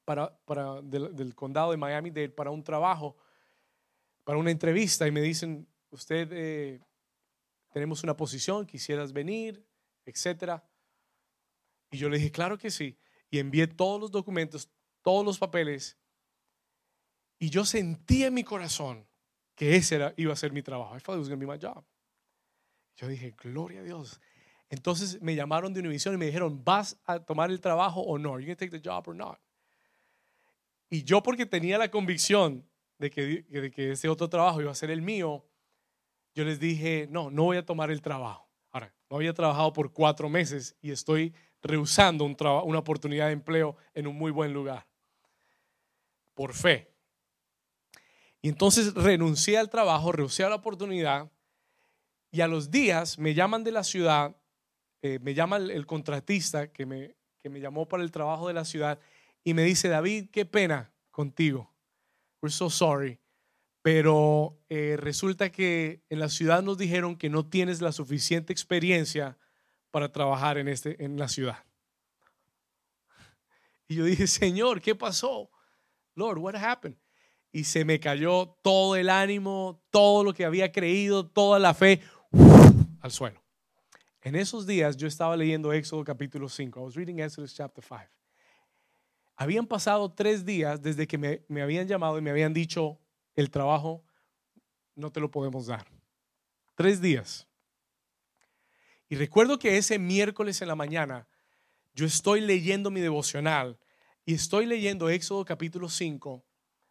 para, del, condado de Miami Dade para un trabajo, para una entrevista y me dicen, usted, eh, tenemos una posición, quisieras venir, etcétera. Y yo le dije, claro que sí. Y envié todos los documentos, todos los papeles. Y yo sentí en mi corazón que ese era, iba a ser mi trabajo. I thought it was going to be my job. Yo dije, gloria a Dios. Entonces me llamaron de Univision y me dijeron, ¿vas a tomar el trabajo o no? Are you going to take the job or not? Y yo porque tenía la convicción de que, de que ese otro trabajo iba a ser el mío, yo les dije, no, no voy a tomar el trabajo. Ahora, no había trabajado por cuatro meses y estoy rehusando un una oportunidad de empleo en un muy buen lugar. Por fe. Y entonces renuncié al trabajo, renuncié a la oportunidad y a los días me llaman de la ciudad, eh, me llama el, contratista que me, que me llamó para el trabajo de la ciudad y me dice, David, qué pena contigo. We're so sorry. Pero eh, resulta que en la ciudad nos dijeron que no tienes la suficiente experiencia para trabajar en, este, en la ciudad. Y yo dije, Señor, ¿qué pasó? Lord, what happened? Y se me cayó todo el ánimo, todo lo que había creído, toda la fe al suelo. En esos días yo estaba leyendo Éxodo capítulo 5. I was reading Exodus chapter 5. Habían pasado tres días desde que me, me habían llamado y me habían dicho, el trabajo no te lo podemos dar. Tres días. Y recuerdo que ese miércoles en la mañana yo estoy leyendo mi devocional y estoy leyendo Éxodo capítulo 5,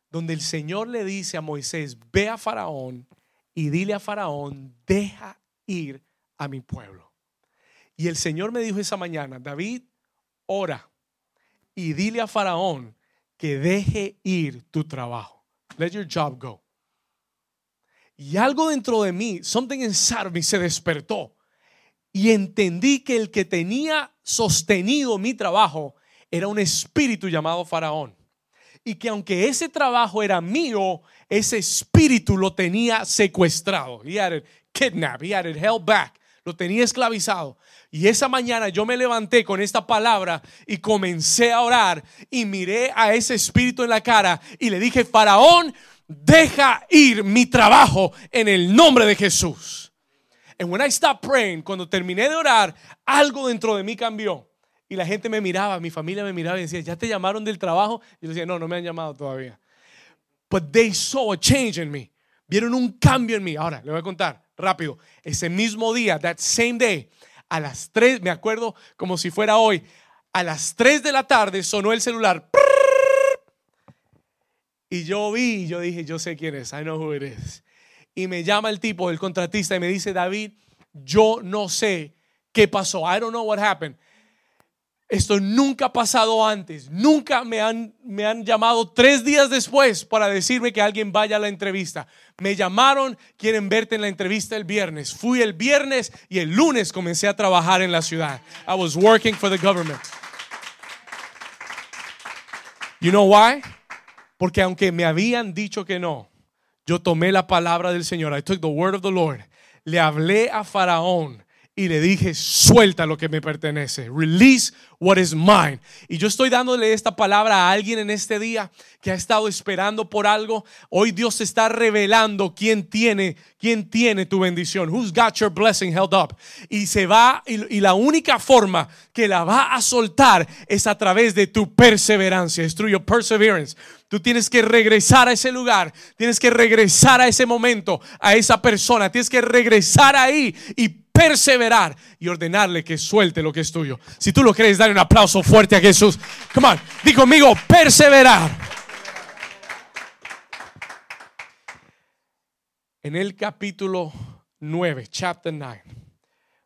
donde el Señor le dice a Moisés, ve a Faraón y dile a Faraón, deja ir a mi pueblo. Y el Señor me dijo esa mañana, David, ora y dile a Faraón que deje ir tu trabajo. Let your job go. Y algo dentro de mí, something inside me se despertó y entendí que el que tenía sostenido mi trabajo era un espíritu llamado Faraón. Y que aunque ese trabajo era mío, ese espíritu lo tenía secuestrado. He had it kidnapped, he had it held back, lo tenía esclavizado. Y esa mañana yo me levanté con esta palabra y comencé a orar y miré a ese espíritu en la cara y le dije, Faraón, deja ir mi trabajo en el nombre de Jesús. And when I stopped praying, cuando terminé de orar, algo dentro de mí cambió. Y la gente me miraba, mi familia me miraba y decía, ¿ya te llamaron del trabajo? Y yo decía, no, no me han llamado todavía. But they saw a change in me. Vieron un cambio en mí. Ahora, le voy a contar rápido. Ese mismo día, that same day, a las 3, me acuerdo como si fuera hoy, a las 3 de la tarde sonó el celular. Y yo vi, yo dije, yo sé quién es, I know who it is y me llama el tipo, el contratista, y me dice, David, yo no sé qué pasó. I don't know what happened. Esto nunca ha pasado antes. Nunca me han, me han llamado tres días después para decirme que alguien vaya a la entrevista. Me llamaron, quieren verte en la entrevista el viernes. Fui el viernes y el lunes comencé a trabajar en la ciudad. I was working for the government. You know why? Porque aunque me habían dicho que no, yo tomé la palabra del Señor. I took the word of the Lord. Le hablé a Faraón y le dije, suelta lo que me pertenece. Release what is mine. Y yo estoy dándole esta palabra a alguien en este día que ha estado esperando por algo. Hoy Dios está revelando quién tiene, quién tiene tu bendición. Who's got your blessing held up. Y se va, y, y la única forma que la va a soltar es a través de tu perseverancia. Es through your perseverance. Tú tienes que regresar a ese lugar, tienes que regresar a ese momento, a esa persona, tienes que regresar ahí y perseverar y ordenarle que suelte lo que es tuyo. Si tú lo crees, dale un aplauso fuerte a Jesús. Come on, di conmigo, perseverar. En el capítulo 9, chapter 9,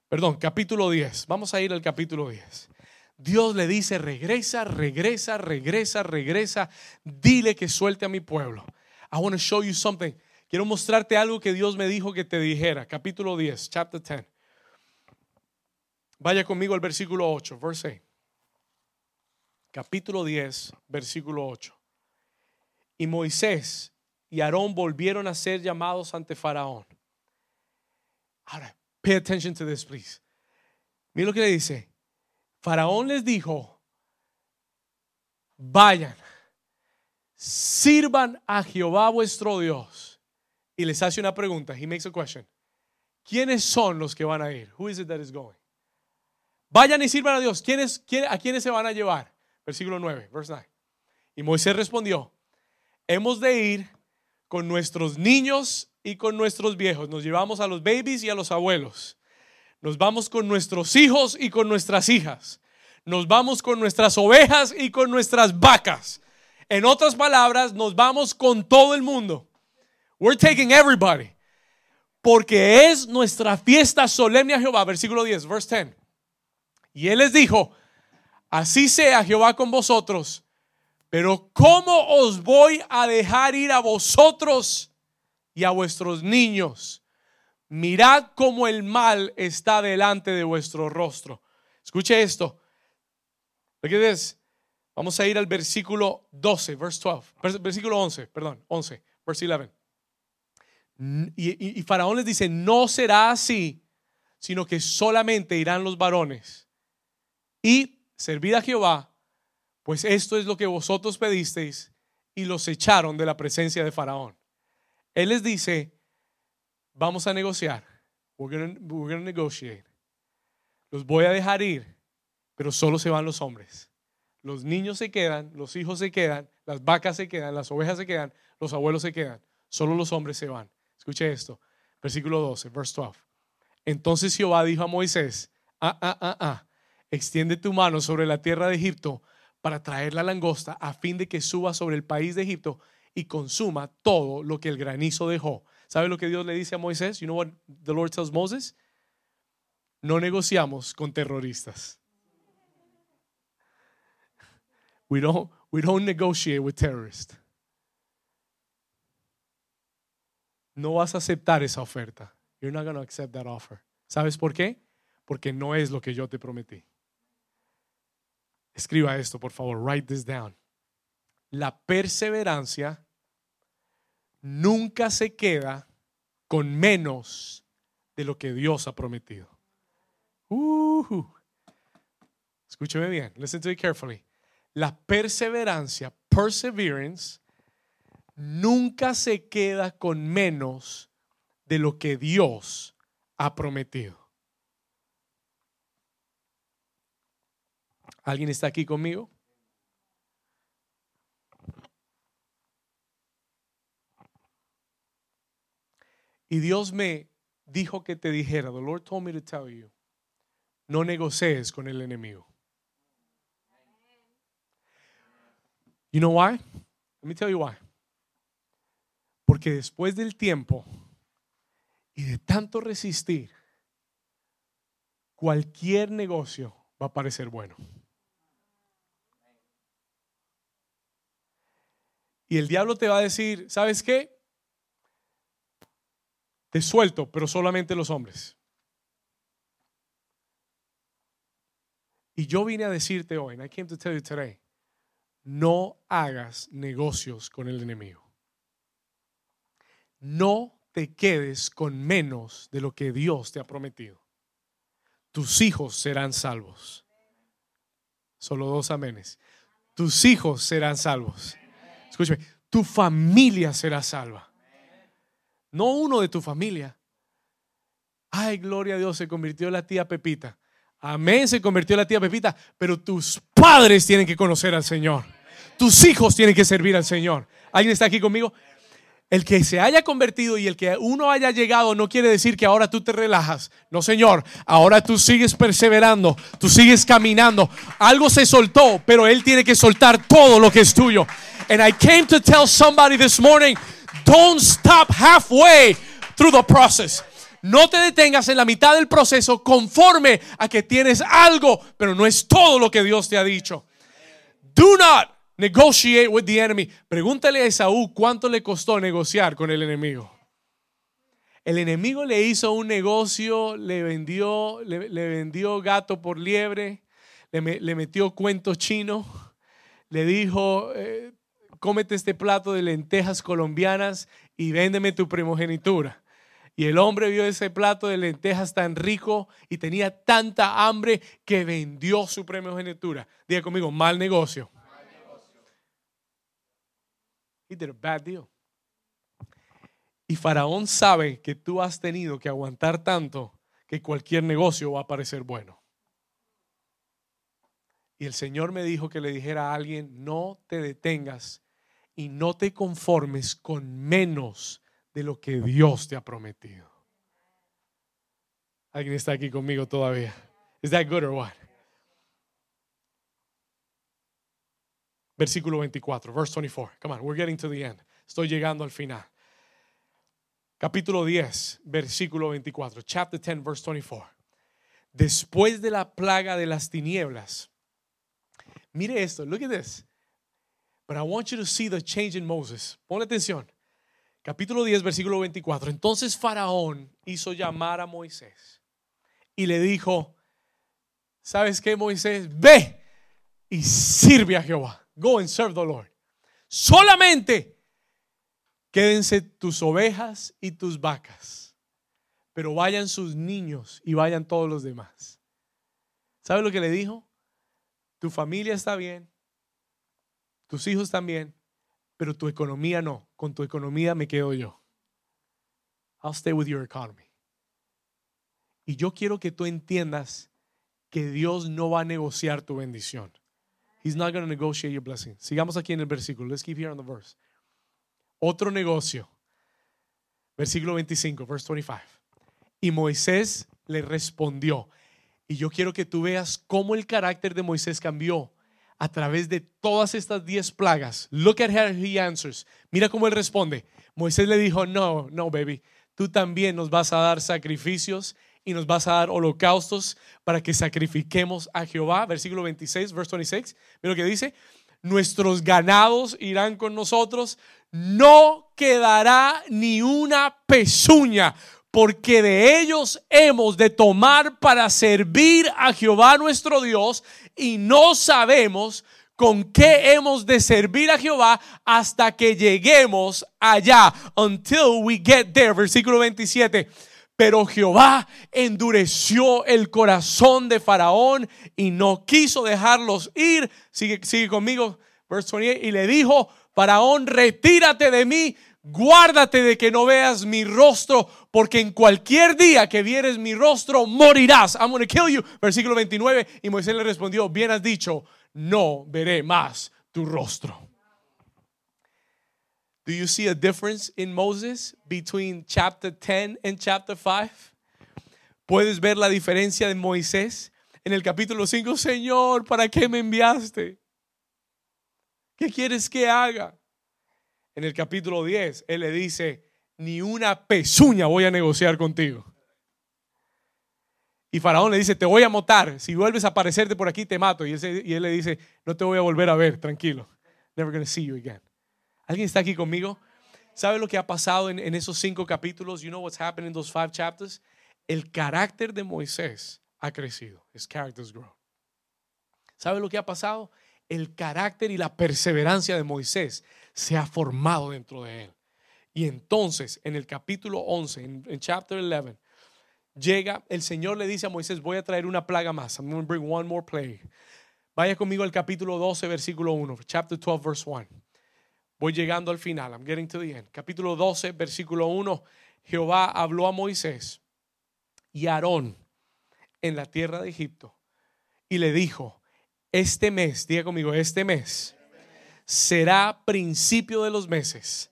perdón, capítulo 10, vamos a ir al capítulo 10. Dios le dice, regresa, regresa, regresa, regresa, dile que suelte a mi pueblo. I want to show you something. Quiero mostrarte algo que Dios me dijo que te dijera. Capítulo 10, chapter 10. Vaya conmigo al versículo 8, verse 8. Capítulo 10, versículo 8. Y Moisés y Aarón volvieron a ser llamados ante Faraón. Ahora, pay attention to this, please. Mira lo que le dice. Faraón les dijo, vayan, sirvan a Jehová vuestro Dios. Y les hace una pregunta. He makes a question. ¿quiénes son los que van a ir? Who is it that is going? Vayan y sirvan a Dios. ¿Quiénes, ¿A quiénes se van a llevar? Versículo 9, verse 9. Y Moisés respondió, hemos de ir con nuestros niños y con nuestros viejos. Nos llevamos a los babies y a los abuelos. Nos vamos con nuestros hijos y con nuestras hijas. Nos vamos con nuestras ovejas y con nuestras vacas. En otras palabras, nos vamos con todo el mundo. We're taking everybody. Porque es nuestra fiesta solemne a Jehová. Versículo 10, verse 10. Y él les dijo, así sea Jehová con vosotros pero ¿cómo os voy a dejar ir a vosotros y a vuestros niños? Mirad cómo el mal está delante de vuestro rostro. Escuche esto. Look at Vamos a ir al versículo 12, verse 12, versículo 11, perdón, 11, verse 11. Y, y Faraón les dice, no será así, sino que solamente irán los varones. Y servid a Jehová pues esto es lo que vosotros pedisteis y los echaron de la presencia de Faraón. Él les dice, vamos a negociar. We're going to negotiate. Los voy a dejar ir, pero solo se van los hombres. Los niños se quedan, los hijos se quedan, las vacas se quedan, las ovejas se quedan, los abuelos se quedan. Solo los hombres se van. Escuche esto. Versículo 12, verse 12. Entonces Jehová dijo a Moisés, ah, ah, ah, ah, extiende tu mano sobre la tierra de Egipto para traer la langosta a fin de que suba sobre el país de Egipto y consuma todo lo que el granizo dejó. ¿Sabe lo que Dios le dice a Moisés? You know what the Lord tells Moses? No negociamos con terroristas. We don't, we don't negotiate with terrorists. No vas a aceptar esa oferta. You're not going to accept that offer. ¿Sabes por qué? Porque no es lo que yo te prometí. Escriba esto, por favor. Write this down. La perseverancia nunca se queda con menos de lo que Dios ha prometido. Uh, escúcheme bien. Listen to it carefully. La perseverancia, perseverance, nunca se queda con menos de lo que Dios ha prometido. ¿Alguien está aquí conmigo? Y Dios me dijo que te dijera, the Lord told me to tell you, no negocies con el enemigo. You know why? Let me tell you why. Porque después del tiempo y de tanto resistir, cualquier negocio va a parecer bueno. Y el diablo te va a decir, ¿sabes qué? Te suelto, pero solamente los hombres. Y yo vine a decirte hoy, and I came to tell you today, no hagas negocios con el enemigo. No te quedes con menos de lo que Dios te ha prometido. Tus hijos serán salvos. Solo dos amenes. Tus hijos serán salvos. Escúchame, tu familia será salva. No uno de tu familia. Ay, gloria a Dios, se convirtió la tía Pepita. Amén, se convirtió la tía Pepita. Pero tus padres tienen que conocer al Señor. Tus hijos tienen que servir al Señor. ¿Alguien está aquí conmigo? El que se haya convertido y el que uno haya llegado no quiere decir que ahora tú te relajas. No, Señor, ahora tú sigues perseverando, tú sigues caminando. Algo se soltó, pero Él tiene que soltar todo lo que es tuyo. And I came to tell somebody this morning, don't stop halfway through the process. No te detengas en la mitad del proceso conforme a que tienes algo, pero no es todo lo que Dios te ha dicho. Do not negotiate with the enemy. Pregúntale a Esaú cuánto le costó negociar con el enemigo. El enemigo le hizo un negocio, le vendió, le, vendió gato por liebre, le, metió cuento chino, le dijo, eh, cómete este plato de lentejas colombianas y véndeme tu primogenitura. Y el hombre vio ese plato de lentejas tan rico y tenía tanta hambre que vendió su primogenitura. Diga conmigo, mal negocio. He did a bad deal. Y Faraón sabe que tú has tenido que aguantar tanto que cualquier negocio va a parecer bueno. Y el Señor me dijo que le dijera a alguien, no te detengas y no te conformes con menos de lo que Dios te ha prometido. ¿Alguien está aquí conmigo todavía? ¿Es that good or what? Versículo 24, verse 24. Come on, we're getting to the end. Estoy llegando al final. Capítulo 10, versículo 24. Chapter 10, verse 24. Después de la plaga de las tinieblas. Mire esto, look at this. But I want you to see the change in Moses. Pon atención. Capítulo 10, versículo 24. Entonces Faraón hizo llamar a Moisés y le dijo, ¿sabes qué, Moisés? Ve y sirve a Jehová. Go and serve the Lord. Solamente quédense tus ovejas y tus vacas, pero vayan sus niños y vayan todos los demás. ¿Sabe lo que le dijo? Tu familia está bien, tus hijos también, pero tu economía no. Con tu economía me quedo yo. I'll stay with your economy. Y yo quiero que tú entiendas que Dios no va a negociar tu bendición. He's not going to negotiate your blessing. Sigamos aquí en el versículo. Let's keep here on the verse. Otro negocio. Versículo 25, verse 25. Y Moisés le respondió. Y yo quiero que tú veas cómo el carácter de Moisés cambió a través de todas estas diez plagas. Look at how he answers. Mira cómo él responde. Moisés le dijo, no, no, baby, tú también nos vas a dar sacrificios y nos vas a dar holocaustos para que sacrifiquemos a Jehová. Versículo 26, verse 26. Mira lo que dice. Nuestros ganados irán con nosotros. No quedará ni una pezuña, porque de ellos hemos de tomar para servir a Jehová nuestro Dios y no sabemos con qué hemos de servir a Jehová hasta que lleguemos allá. Until we get there. Versículo 27. Pero Jehová endureció el corazón de Faraón y no quiso dejarlos ir. Sigue, sigue conmigo, verse 28. Y le dijo, Faraón, retírate de mí, guárdate de que no veas mi rostro, porque en cualquier día que vieres mi rostro, morirás. I'm going to kill you. Versículo 29. Y Moisés le respondió, bien has dicho, no veré más tu rostro. Do you see a difference in Moses between chapter 10 and chapter 5? ¿Puedes ver la diferencia de Moisés? En el capítulo 5, Señor, ¿para qué me enviaste? ¿Qué quieres que haga? En el capítulo 10, Él le dice, ni una pezuña voy a negociar contigo. Y Faraón le dice, te voy a matar. Si vuelves a aparecerte por aquí, te mato. Y él, le dice, no te voy a volver a ver, tranquilo. Never gonna see you again. ¿Alguien está aquí conmigo? ¿Sabe lo que ha pasado en, esos cinco capítulos? You know what's happened in those five chapters? El carácter de Moisés ha crecido. His character's grown. ¿Sabe lo que ha pasado? El carácter y la perseverancia de Moisés se ha formado dentro de él. Y entonces, en el capítulo 11, en, en chapter 11, llega, el Señor le dice a Moisés, voy a traer una plaga más. I'm going to bring one more plague. Vaya conmigo al capítulo 12, versículo 1, chapter 12, verse 1. Voy llegando al final. I'm getting to the end. Capítulo 12, versículo 1. Jehová habló a Moisés y a Aarón en la tierra de Egipto y le dijo, este mes, diga conmigo, este mes será principio de los meses.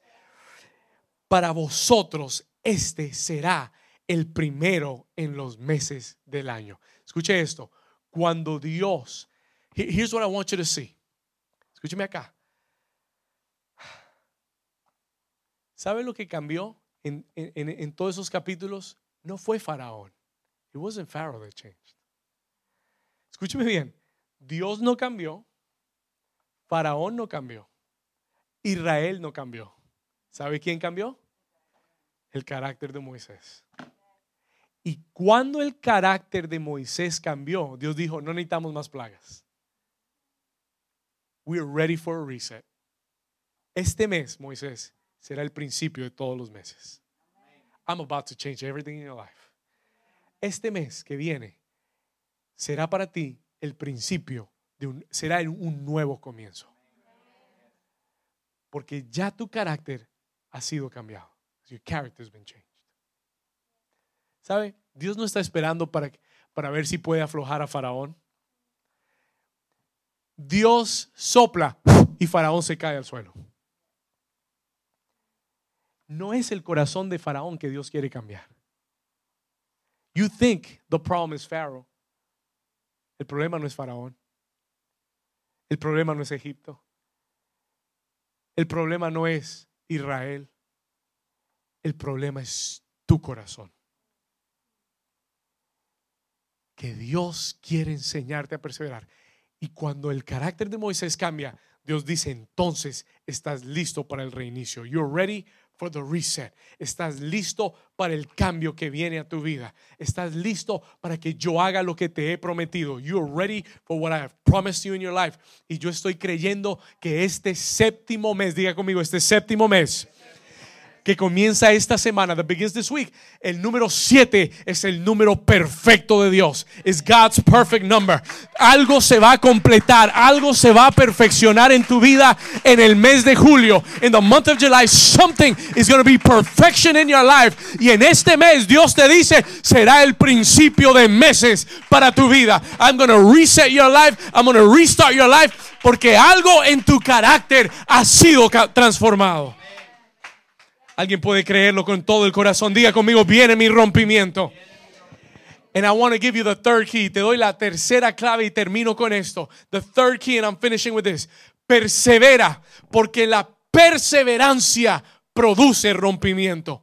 Para vosotros este será el primero en los meses del año. Escuche esto. Cuando Dios, here's what I want you to see. Escúcheme acá. ¿Sabe lo que cambió en, en, todos esos capítulos? No fue Faraón. It wasn't Pharaoh that changed. Escúcheme bien. Dios no cambió. Faraón no cambió. Israel no cambió. ¿Sabe quién cambió? El carácter de Moisés. Y cuando el carácter de Moisés cambió, Dios dijo, no necesitamos más plagas. We are ready for a reset. Este mes, Moisés, será el principio de todos los meses. I'm about to change everything in your life. Este mes que viene será para ti el principio será un nuevo comienzo. Porque ya tu carácter ha sido cambiado. Your character's been changed. ¿Sabe? Dios no está esperando para, para ver si puede aflojar a Faraón. Dios sopla y Faraón se cae al suelo. No es el corazón de Faraón que Dios quiere cambiar. You think the problem is Pharaoh. El problema no es Faraón. El problema no es Egipto. El problema no es Israel. El problema es tu corazón. Que Dios quiere enseñarte a perseverar. Y cuando el carácter de Moisés cambia, Dios dice, entonces estás listo para el reinicio. You're ready for the reset. Estás listo para el cambio que viene a tu vida. Estás listo para que yo haga lo que te he prometido. You're ready for what I have promised you in your life. Y yo estoy creyendo que este séptimo mes, diga conmigo, este séptimo mes que comienza esta semana, that begins this week, el número 7 es el número perfecto de Dios. Es God's perfect number. Algo se va a completar, algo se va a perfeccionar en tu vida en el mes de julio. In the month of July, something is going to be perfection in your life. Y en este mes Dios te dice, será el principio de meses para tu vida. I'm going to reset your life. I'm going to restart your life porque algo en tu carácter ha sido transformado. Alguien puede creerlo con todo el corazón. Diga conmigo, viene mi rompimiento. And I want to give you the third key. Te doy la tercera clave y termino con esto. The third key, and I'm finishing with this. Persevera, porque la perseverancia produce rompimiento.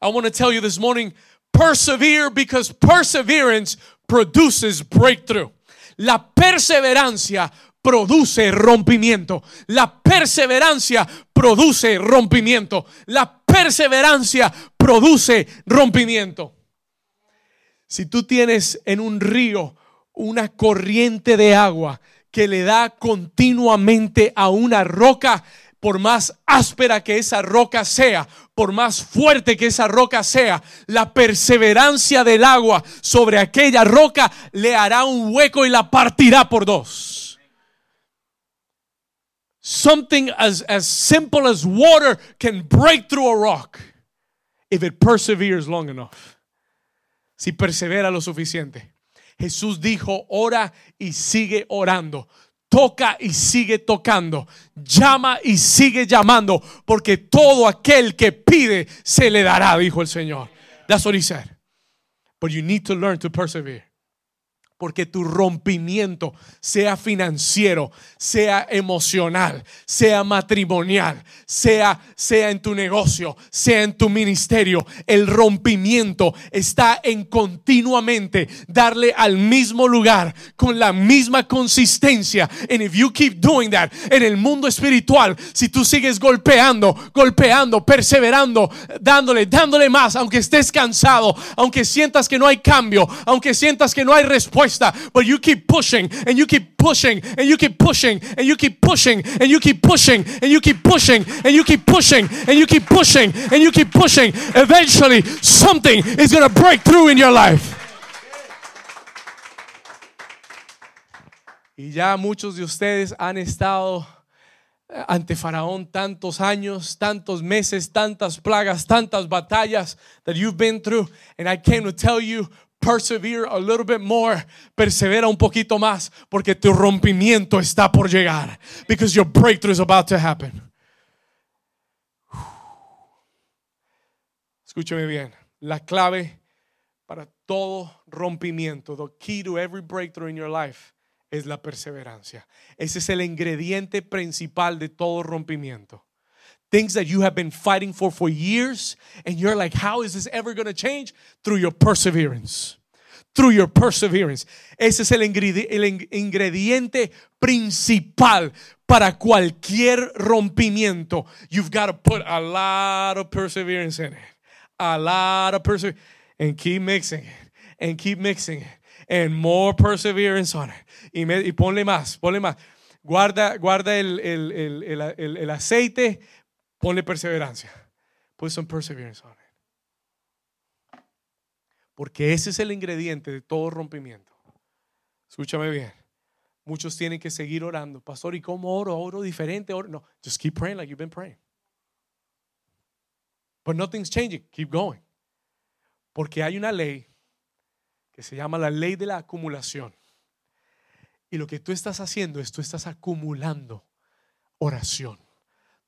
I want to tell you this morning, persevere because perseverance produces breakthrough. La perseverancia produce rompimiento. La perseverancia produce rompimiento. La perseverancia produce rompimiento. Si tú tienes en un río una corriente de agua que le da continuamente a una roca, por más áspera que esa roca sea, por más fuerte que esa roca sea, la perseverancia del agua sobre aquella roca le hará un hueco y la partirá por dos. Something as, as simple as water can break through a rock if it perseveres long enough. Si persevera lo suficiente. Jesús dijo, ora y sigue orando. Toca y sigue tocando. Llama y sigue llamando. Porque todo aquel que pide se le dará, dijo el Señor. That's what he said. But you need to learn to persevere porque tu rompimiento, sea financiero, sea emocional, sea matrimonial, sea, sea en tu negocio, sea en tu ministerio, el rompimiento está en continuamente darle al mismo lugar con la misma consistencia. And if you keep doing that en el mundo espiritual, si tú sigues golpeando, golpeando, perseverando, dándole, dándole más, aunque estés cansado, aunque sientas que no hay cambio, aunque sientas que no hay respuesta, but you keep pushing and you keep pushing and you keep pushing and you keep pushing and you keep pushing and you keep pushing and you keep pushing and you keep pushing and you keep pushing. Eventually, something is going to break through in your life. Y ya muchos de ustedes han estado ante Faraón tantos años, tantos meses, tantas plagas, tantas batallas that you've been through. And I came to tell you persevere a little bit more. Persevera un poquito más porque tu rompimiento está por llegar. Because your breakthrough is about to happen. *sighs* Escúchame bien. La clave para todo rompimiento, the key to every breakthrough in your life, es la perseverancia. Ese es el ingrediente principal de todo rompimiento. Things that you have been fighting for for years, and you're like, how is this ever going to change? Through your perseverance. Through your perseverance. Ese es el, ingrediente principal para cualquier rompimiento. You've got to put a lot of perseverance in it. A lot of perseverance. And keep mixing it. And keep mixing it. And more perseverance on it. Y, me, y ponle más, ponle más. Guarda, guarda el, el, el, el aceite Ponle perseverancia. Put some perseverance on it. Porque ese es el ingrediente de todo rompimiento. Escúchame bien. Muchos tienen que seguir orando. Pastor, ¿y cómo oro? ¿Oro diferente? Oro? No, just keep praying like you've been praying. But nothing's changing. Keep going. Porque hay una ley que se llama la ley de la acumulación. Y lo que tú estás haciendo es tú estás acumulando oración.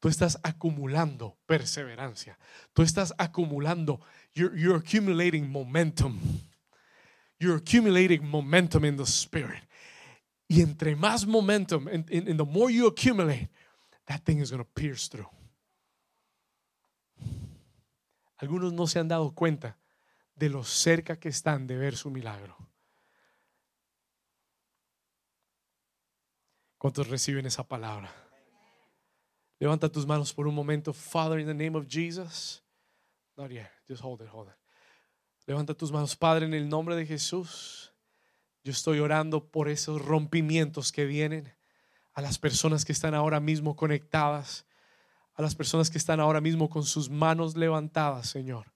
Tú estás acumulando perseverancia. Tú estás acumulando. You're, you're accumulating momentum. You're accumulating momentum in the spirit. Y entre más momentum, and, and, and the more you accumulate, that thing is going to pierce through. Algunos no se han dado cuenta de lo cerca que están de ver su milagro. ¿Cuántos reciben esa palabra? Levanta tus manos por un momento. Father, in the name of Jesus. Not yet. Just hold it, hold it. Levanta tus manos, Padre, en el nombre de Jesús. Yo estoy orando por esos rompimientos que vienen a las personas que están ahora mismo conectadas, a las personas que están ahora mismo con sus manos levantadas, Señor.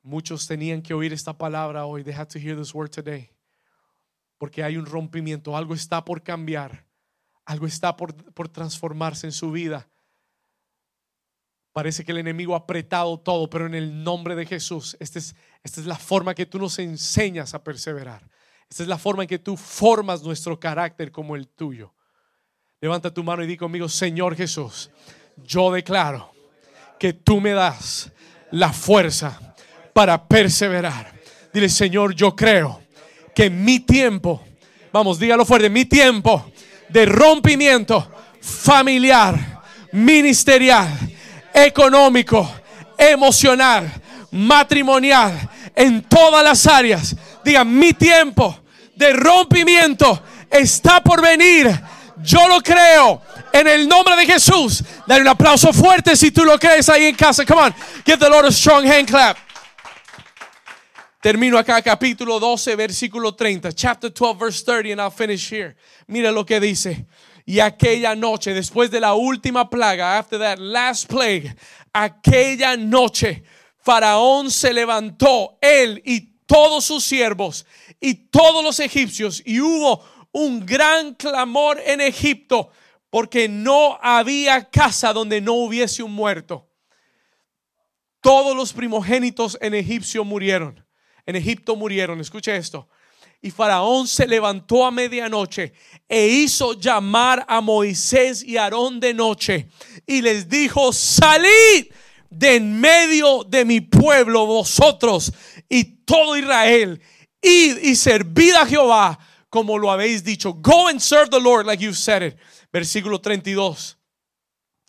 Muchos tenían que oír esta palabra hoy. They had to hear this word today. Porque hay un rompimiento, algo está por cambiar, algo está por, transformarse en su vida. Parece que el enemigo ha apretado todo, pero en el nombre de Jesús, esta es, esta es la forma que tú nos enseñas a perseverar. Esta es la forma en que tú formas nuestro carácter como el tuyo. Levanta tu mano y di conmigo, Señor Jesús, yo declaro que tú me das la fuerza para perseverar. Dile, Señor, yo creo que mi tiempo, vamos, dígalo fuerte, mi tiempo de rompimiento familiar, ministerial, económico, emocional, matrimonial, en todas las áreas, diga, mi tiempo de rompimiento está por venir. Yo lo creo en el nombre de Jesús. Dale un aplauso fuerte si tú lo crees ahí en casa. Come on, give the Lord a strong hand clap. Termino acá, capítulo 12, versículo 30. Chapter 12, verse 30, and I'll finish here. Mira lo que dice. Y aquella noche, después de la última plaga, after that last plague, aquella noche, Faraón se levantó, él y todos sus siervos y todos los egipcios, y hubo un gran clamor en Egipto, porque no había casa donde no hubiese un muerto. Todos los primogénitos en Egipcio murieron en Egipto murieron. Escuche esto. Y Faraón se levantó a medianoche e hizo llamar a Moisés y Aarón de noche y les dijo, salid de en medio de mi pueblo vosotros y todo Israel, id y servid a Jehová como lo habéis dicho. Go and serve the Lord like you've said it. Versículo 32.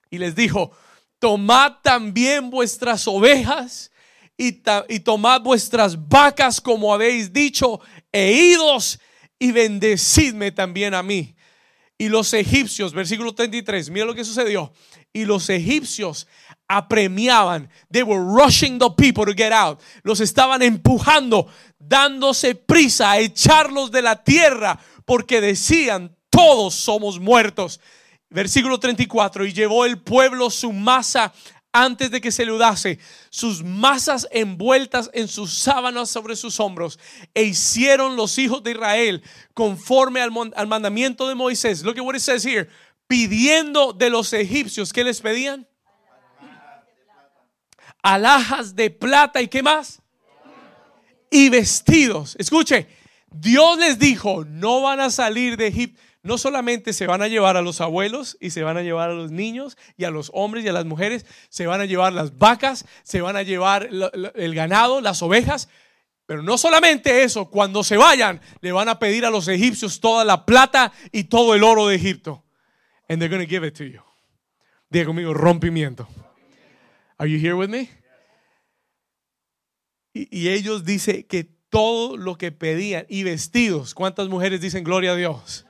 Y les dijo, tomad también vuestras ovejas y, tomad vuestras vacas como habéis dicho, e idos y bendecidme también a mí. Y los egipcios, versículo 33, mira lo que sucedió. Y los egipcios apremiaban, they were rushing the people to get out. Los estaban empujando, dándose prisa a echarlos de la tierra, porque decían, todos somos muertos. Versículo 34, y llevó el pueblo su masa antes de que se le sus masas envueltas en sus sábanas sobre sus hombros, e hicieron los hijos de Israel conforme al, mandamiento de Moisés. Lo que what it says here, pidiendo de los egipcios, ¿qué les pedían? Alhajas de plata y qué más? Y vestidos. Escuche, Dios les dijo, no van a salir de Egipto no solamente se van a llevar a los abuelos y se van a llevar a los niños y a los hombres y a las mujeres, se van a llevar las vacas, se van a llevar el ganado, las ovejas, pero no solamente eso, cuando se vayan le van a pedir a los egipcios toda la plata y todo el oro de Egipto. And they're going to give it to you. Diga conmigo, rompimiento. Are you here with me? Y, y ellos dicen que todo lo que pedían y vestidos, ¿cuántas mujeres dicen gloria a Dios?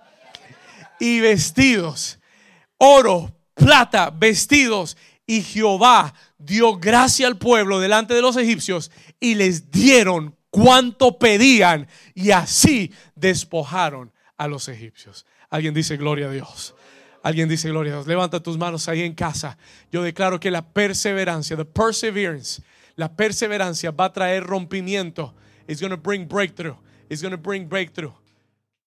Y vestidos, oro, plata, vestidos. Y Jehová dio gracia al pueblo delante de los egipcios y les dieron cuanto pedían y así despojaron a los egipcios. Alguien dice gloria a Dios. Alguien dice gloria a Dios. Levanta tus manos ahí en casa. Yo declaro que la perseverancia, the perseverance, la perseverancia va a traer rompimiento. It's going to bring breakthrough. It's going to bring breakthrough.